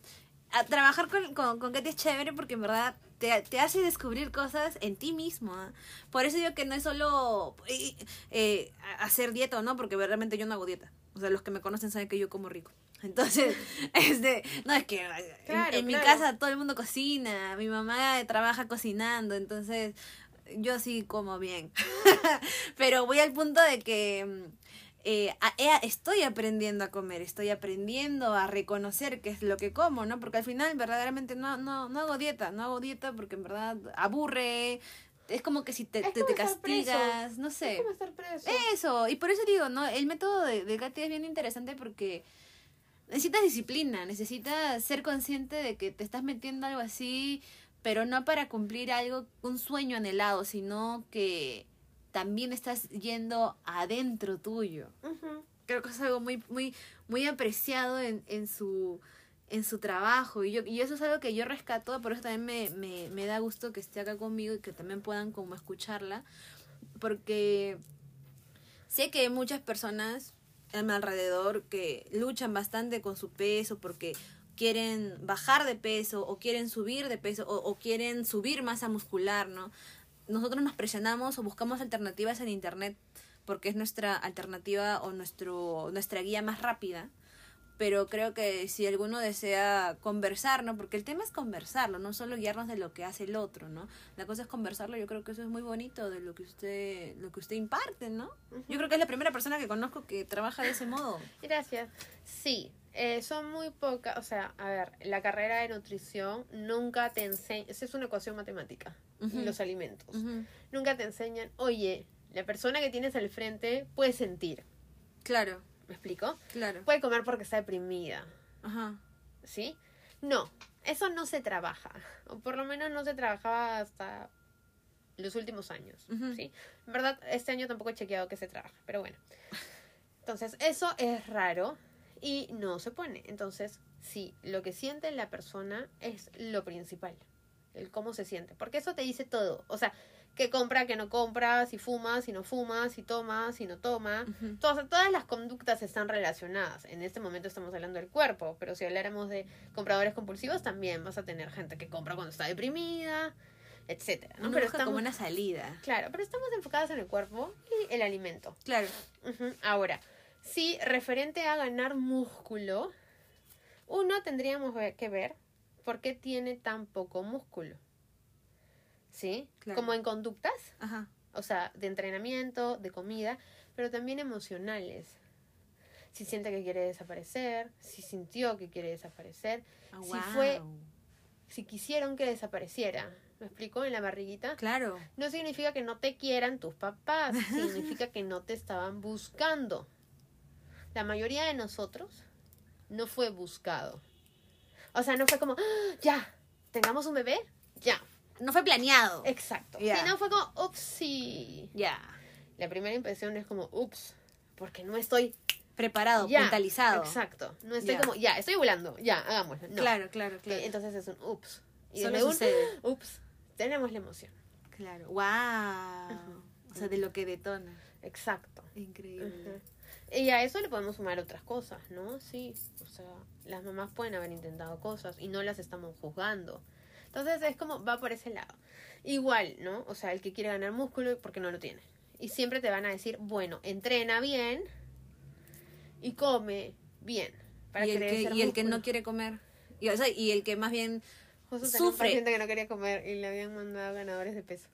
Speaker 1: A trabajar con, con, con Katy es chévere porque en verdad te, te hace descubrir cosas en ti mismo. ¿ah? Por eso digo que no es solo eh, eh, hacer dieta o no, porque realmente yo no hago dieta. O sea, los que me conocen saben que yo como rico. Entonces, este, no es que en-
Speaker 2: Claro,
Speaker 1: en, mi
Speaker 2: claro.
Speaker 1: casa todo el mundo cocina, mi mamá trabaja cocinando, entonces yo sí como bien. Pero voy al punto de que mm, eh, a- he- estoy aprendiendo a comer, estoy aprendiendo a reconocer qué es lo que como, ¿no? Porque al final verdaderamente no, no, no hago dieta, no hago dieta porque en verdad aburre, es como que si te, te,
Speaker 2: preso.
Speaker 1: castigas, no sé.
Speaker 2: Es como estar preso.
Speaker 1: Eso, y por eso digo, ¿no? El método de, de Katy es bien interesante porque necesitas disciplina, necesitas ser consciente de que te estás metiendo algo así, pero no para cumplir algo, un sueño anhelado, sino que también estás yendo adentro tuyo. Creo que es algo muy, muy, muy apreciado en, en su en su trabajo y yo y eso es algo que yo rescato por eso también me, me, me da gusto que esté acá conmigo y que también puedan como escucharla porque sé que hay muchas personas a mi alrededor que luchan bastante con su peso porque quieren bajar de peso o quieren subir de peso o, o quieren subir masa muscular, ¿no? Nosotros nos presionamos o buscamos alternativas en internet porque es nuestra alternativa o nuestro nuestra guía más rápida. Pero creo que si alguno desea conversar, ¿no? Porque el tema es conversarlo, no solo guiarnos de lo que hace el otro, ¿no? La cosa es conversarlo, yo creo que eso es muy bonito de lo que usted lo que usted imparte, ¿no? Yo creo que es la primera persona que conozco que trabaja de ese modo.
Speaker 2: Gracias. Sí, eh, son muy pocas, o sea, a ver, la carrera de nutrición nunca te enseña, esa es una ecuación matemática, los alimentos. Nunca te enseñan, oye, la persona que tienes al frente puede sentir,
Speaker 1: Claro,
Speaker 2: ¿me explico?
Speaker 1: claro.
Speaker 2: Puede comer porque está deprimida,
Speaker 1: Ajá.
Speaker 2: ¿sí? No, eso no se trabaja, o por lo menos no se trabajaba hasta los últimos años. ¿sí? En verdad, este año tampoco he chequeado que se trabaja, pero bueno. Entonces, eso es raro y no se pone. Entonces, sí, lo que siente la persona es lo principal, el cómo se siente, porque eso te dice todo, o sea, qué compra, qué no compra, si fuma, si no fuma, si toma, si no toma.
Speaker 1: Ujú.
Speaker 2: Todas, todas las conductas están relacionadas. En este momento estamos hablando del cuerpo, pero si habláramos de compradores compulsivos, también vas a tener gente que compra cuando está deprimida, etcétera. ¿no?
Speaker 1: Uno
Speaker 2: Pero estamos,
Speaker 1: como una salida.
Speaker 2: claro, pero estamos enfocados en el cuerpo y el alimento.
Speaker 1: Claro.
Speaker 2: Ujú. Ahora, si referente a ganar músculo, uno tendríamos que ver por qué tiene tan poco músculo. ¿Sí?
Speaker 1: Claro.
Speaker 2: Como en conductas,
Speaker 1: Ajá.
Speaker 2: o sea, de entrenamiento, de comida, pero también emocionales. Si siente que quiere desaparecer, si sintió que quiere desaparecer,
Speaker 1: Ah,
Speaker 2: Si fue- si quisieron que desapareciera. ¿Me explico? En la barriguita.
Speaker 1: Claro.
Speaker 2: No significa que no te quieran tus papás, significa que no te estaban buscando. La mayoría de nosotros no fue buscado. O sea, no fue como, "Ah, ya, tengamos un bebé, ya,
Speaker 1: No fue planeado.
Speaker 2: exacto.
Speaker 1: Ya.
Speaker 2: Si no fue como, upsi.
Speaker 1: Ya.
Speaker 2: La primera impresión es como, ups, porque no estoy
Speaker 1: Preparado,
Speaker 2: ya.
Speaker 1: mentalizado.
Speaker 2: Exacto. No estoy
Speaker 1: Ya.
Speaker 2: como, ya, estoy volando, ya, hagámoslo. No.
Speaker 1: Claro, claro, claro.
Speaker 2: Ok, Entonces es un ups. Y
Speaker 1: Solo
Speaker 2: un
Speaker 1: sucede.
Speaker 2: ups, tenemos la emoción.
Speaker 1: Claro. Wow. O sea, de lo que detona.
Speaker 2: Exacto.
Speaker 1: Increíble.
Speaker 2: Y a eso le podemos sumar otras cosas, ¿no? Sí, o sea, las mamás pueden haber intentado cosas y no las estamos juzgando. Entonces es como, va por ese lado. Igual, ¿no? O sea, el que quiere ganar músculo porque no lo tiene. Y siempre te van a decir, bueno, entrena bien y come bien. Para
Speaker 1: y el, que, y el que no quiere comer. Y, o sea, y el que más bien
Speaker 2: Justo tenía un
Speaker 1: sufre.
Speaker 2: paciente que no quería comer y le habían mandado ganadores de peso.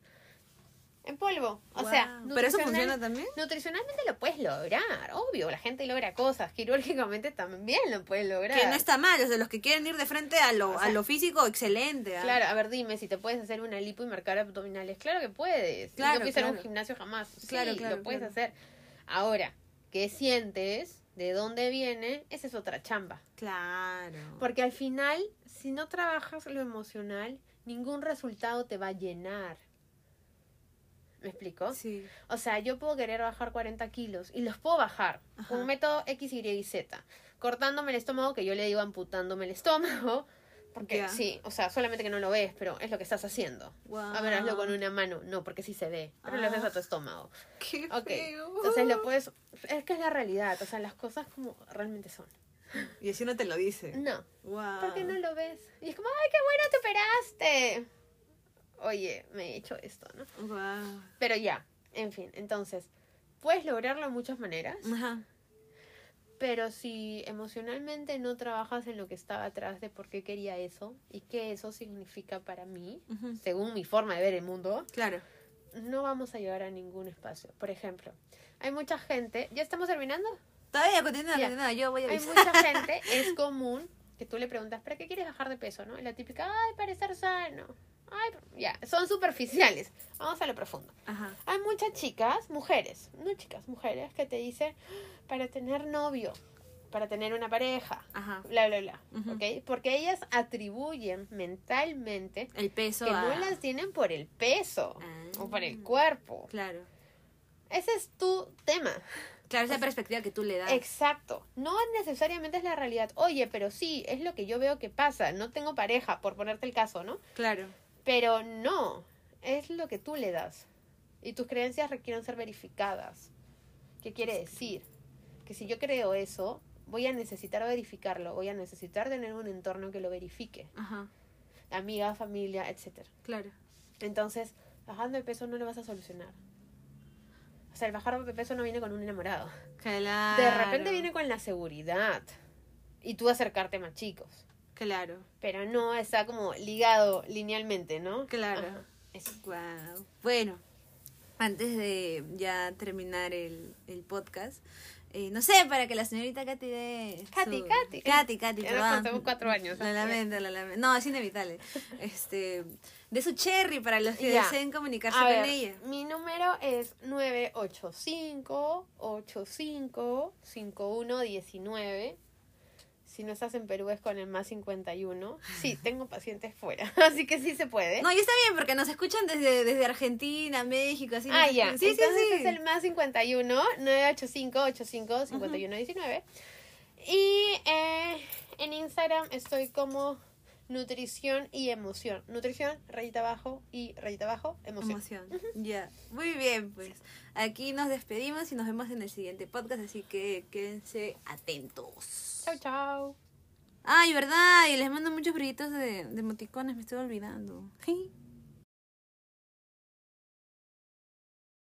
Speaker 2: En polvo. O sea.
Speaker 1: ¿Pero eso funciona también?
Speaker 2: Nutricionalmente lo puedes lograr, obvio, la gente logra cosas, quirúrgicamente también lo puedes lograr.
Speaker 1: Que no está mal, o sea, los que quieren ir de frente a lo,
Speaker 2: O sea,
Speaker 1: a lo físico, excelente. ¿ah?
Speaker 2: Claro, a ver, dime si te puedes hacer una lipo y marcar abdominales. Claro que puedes.
Speaker 1: Claro,
Speaker 2: no pisar un
Speaker 1: claro.
Speaker 2: gimnasio jamás.
Speaker 1: Claro,
Speaker 2: Sí,
Speaker 1: claro,
Speaker 2: lo puedes
Speaker 1: claro.
Speaker 2: hacer. Ahora, ¿qué sientes? ¿De dónde viene? Esa es otra chamba.
Speaker 1: Claro.
Speaker 2: Porque al final, si no trabajas lo emocional, ningún resultado te va a llenar. ¿Me explico?
Speaker 1: Sí.
Speaker 2: O sea, yo puedo querer bajar 40 kilos y los puedo bajar
Speaker 1: Ajá.
Speaker 2: con un método X, Y y Z. Cortándome el estómago, que yo le digo amputándome el estómago. Porque sí, o sea, solamente que no lo ves, pero es lo que estás haciendo.
Speaker 1: Wow.
Speaker 2: A ver, hazlo con una mano. No, porque sí se ve. Pero lo haces
Speaker 1: Ah.
Speaker 2: a tu estómago.
Speaker 1: Qué
Speaker 2: Ok.
Speaker 1: feo.
Speaker 2: Entonces lo puedes. Es que es la realidad. O sea, las cosas como realmente son.
Speaker 1: Y así no te lo dice.
Speaker 2: No.
Speaker 1: Wow.
Speaker 2: ¿Por qué no lo ves? Y es como, ¡ay, qué bueno te operaste! Oye, me he hecho esto, ¿no?
Speaker 1: Wow.
Speaker 2: Pero ya, en fin, entonces, puedes lograrlo de muchas maneras,
Speaker 1: Ajá.
Speaker 2: pero si emocionalmente no trabajas en lo que estaba atrás de por qué quería eso y qué eso significa para mí, según mi forma de ver el mundo,
Speaker 1: Claro.
Speaker 2: no vamos a llegar a ningún espacio. Por ejemplo, hay mucha gente, ¿ya estamos terminando?
Speaker 1: Todavía continúa, continúa, yo voy a
Speaker 2: Hay mucha gente, es común que tú le preguntas, ¿para qué quieres bajar de peso? ¿no? Y la típica, ay, para estar sano. Ay, ya, son superficiales. Vamos a lo profundo.
Speaker 1: Ajá.
Speaker 2: Hay muchas chicas, mujeres, no chicas, mujeres, que te dicen, para tener novio, para tener una pareja,
Speaker 1: Ajá.
Speaker 2: bla, bla, bla.
Speaker 1: Ujú.
Speaker 2: ¿Ok? Porque ellas atribuyen mentalmente
Speaker 1: El peso
Speaker 2: que no
Speaker 1: a-
Speaker 2: las tienen por el peso
Speaker 1: Ah.
Speaker 2: o por el cuerpo.
Speaker 1: Claro.
Speaker 2: Ese es tu tema.
Speaker 1: Claro, esa perspectiva que tú le das.
Speaker 2: Exacto. No necesariamente es la realidad. Oye, pero sí, es lo que yo veo que pasa. No tengo pareja, por ponerte el caso, ¿no?
Speaker 1: Claro.
Speaker 2: Pero no, es lo que tú le das. Y tus creencias requieren ser verificadas. ¿Qué quiere decir? Que si yo creo eso, voy a necesitar verificarlo, voy a necesitar tener un entorno que lo verifique.
Speaker 1: Ajá.
Speaker 2: Amiga, familia, etcétera.
Speaker 1: Claro.
Speaker 2: Entonces, bajando de peso no lo vas a solucionar. O sea, el bajar de peso no viene con un enamorado.
Speaker 1: Claro.
Speaker 2: De repente viene con la seguridad. Y tú acercarte más chicos.
Speaker 1: Claro.
Speaker 2: Pero no está como ligado linealmente, ¿no?
Speaker 1: Claro.
Speaker 2: Ajá, eso.
Speaker 1: Wow. Bueno, antes de ya terminar el, el podcast, eh, no sé, para que la señorita Katy dé.
Speaker 2: Katy,
Speaker 1: su-
Speaker 2: Katy.
Speaker 1: Katy, Katy,
Speaker 2: Ya nos cuatro años, así
Speaker 1: lamento, lo lamento. No, es inevitable. Este, de su cherry para los que
Speaker 2: Ya.
Speaker 1: deseen comunicarse
Speaker 2: A
Speaker 1: con
Speaker 2: ver,
Speaker 1: ella.
Speaker 2: mi número es 985-85-5119. Si no estás en Perú es con el más 51. Sí, tengo pacientes fuera, así que sí se puede.
Speaker 1: No, y está bien, porque nos escuchan desde, desde Argentina, México, así.
Speaker 2: Ah, ya.
Speaker 1: Sí,
Speaker 2: Entonces
Speaker 1: sí.
Speaker 2: es el más 51 985 85 51 19. Y eh, en Instagram estoy como nutrición y emoción. Nutrición, rayita abajo y rayita abajo, emoción.
Speaker 1: Emoción. Ya. Muy bien, pues. Aquí nos despedimos y nos vemos en el siguiente podcast, así que quédense atentos.
Speaker 2: Chau, chau.
Speaker 1: Ay, verdad, y les mando muchos brillitos de, de emoticones, me estoy olvidando.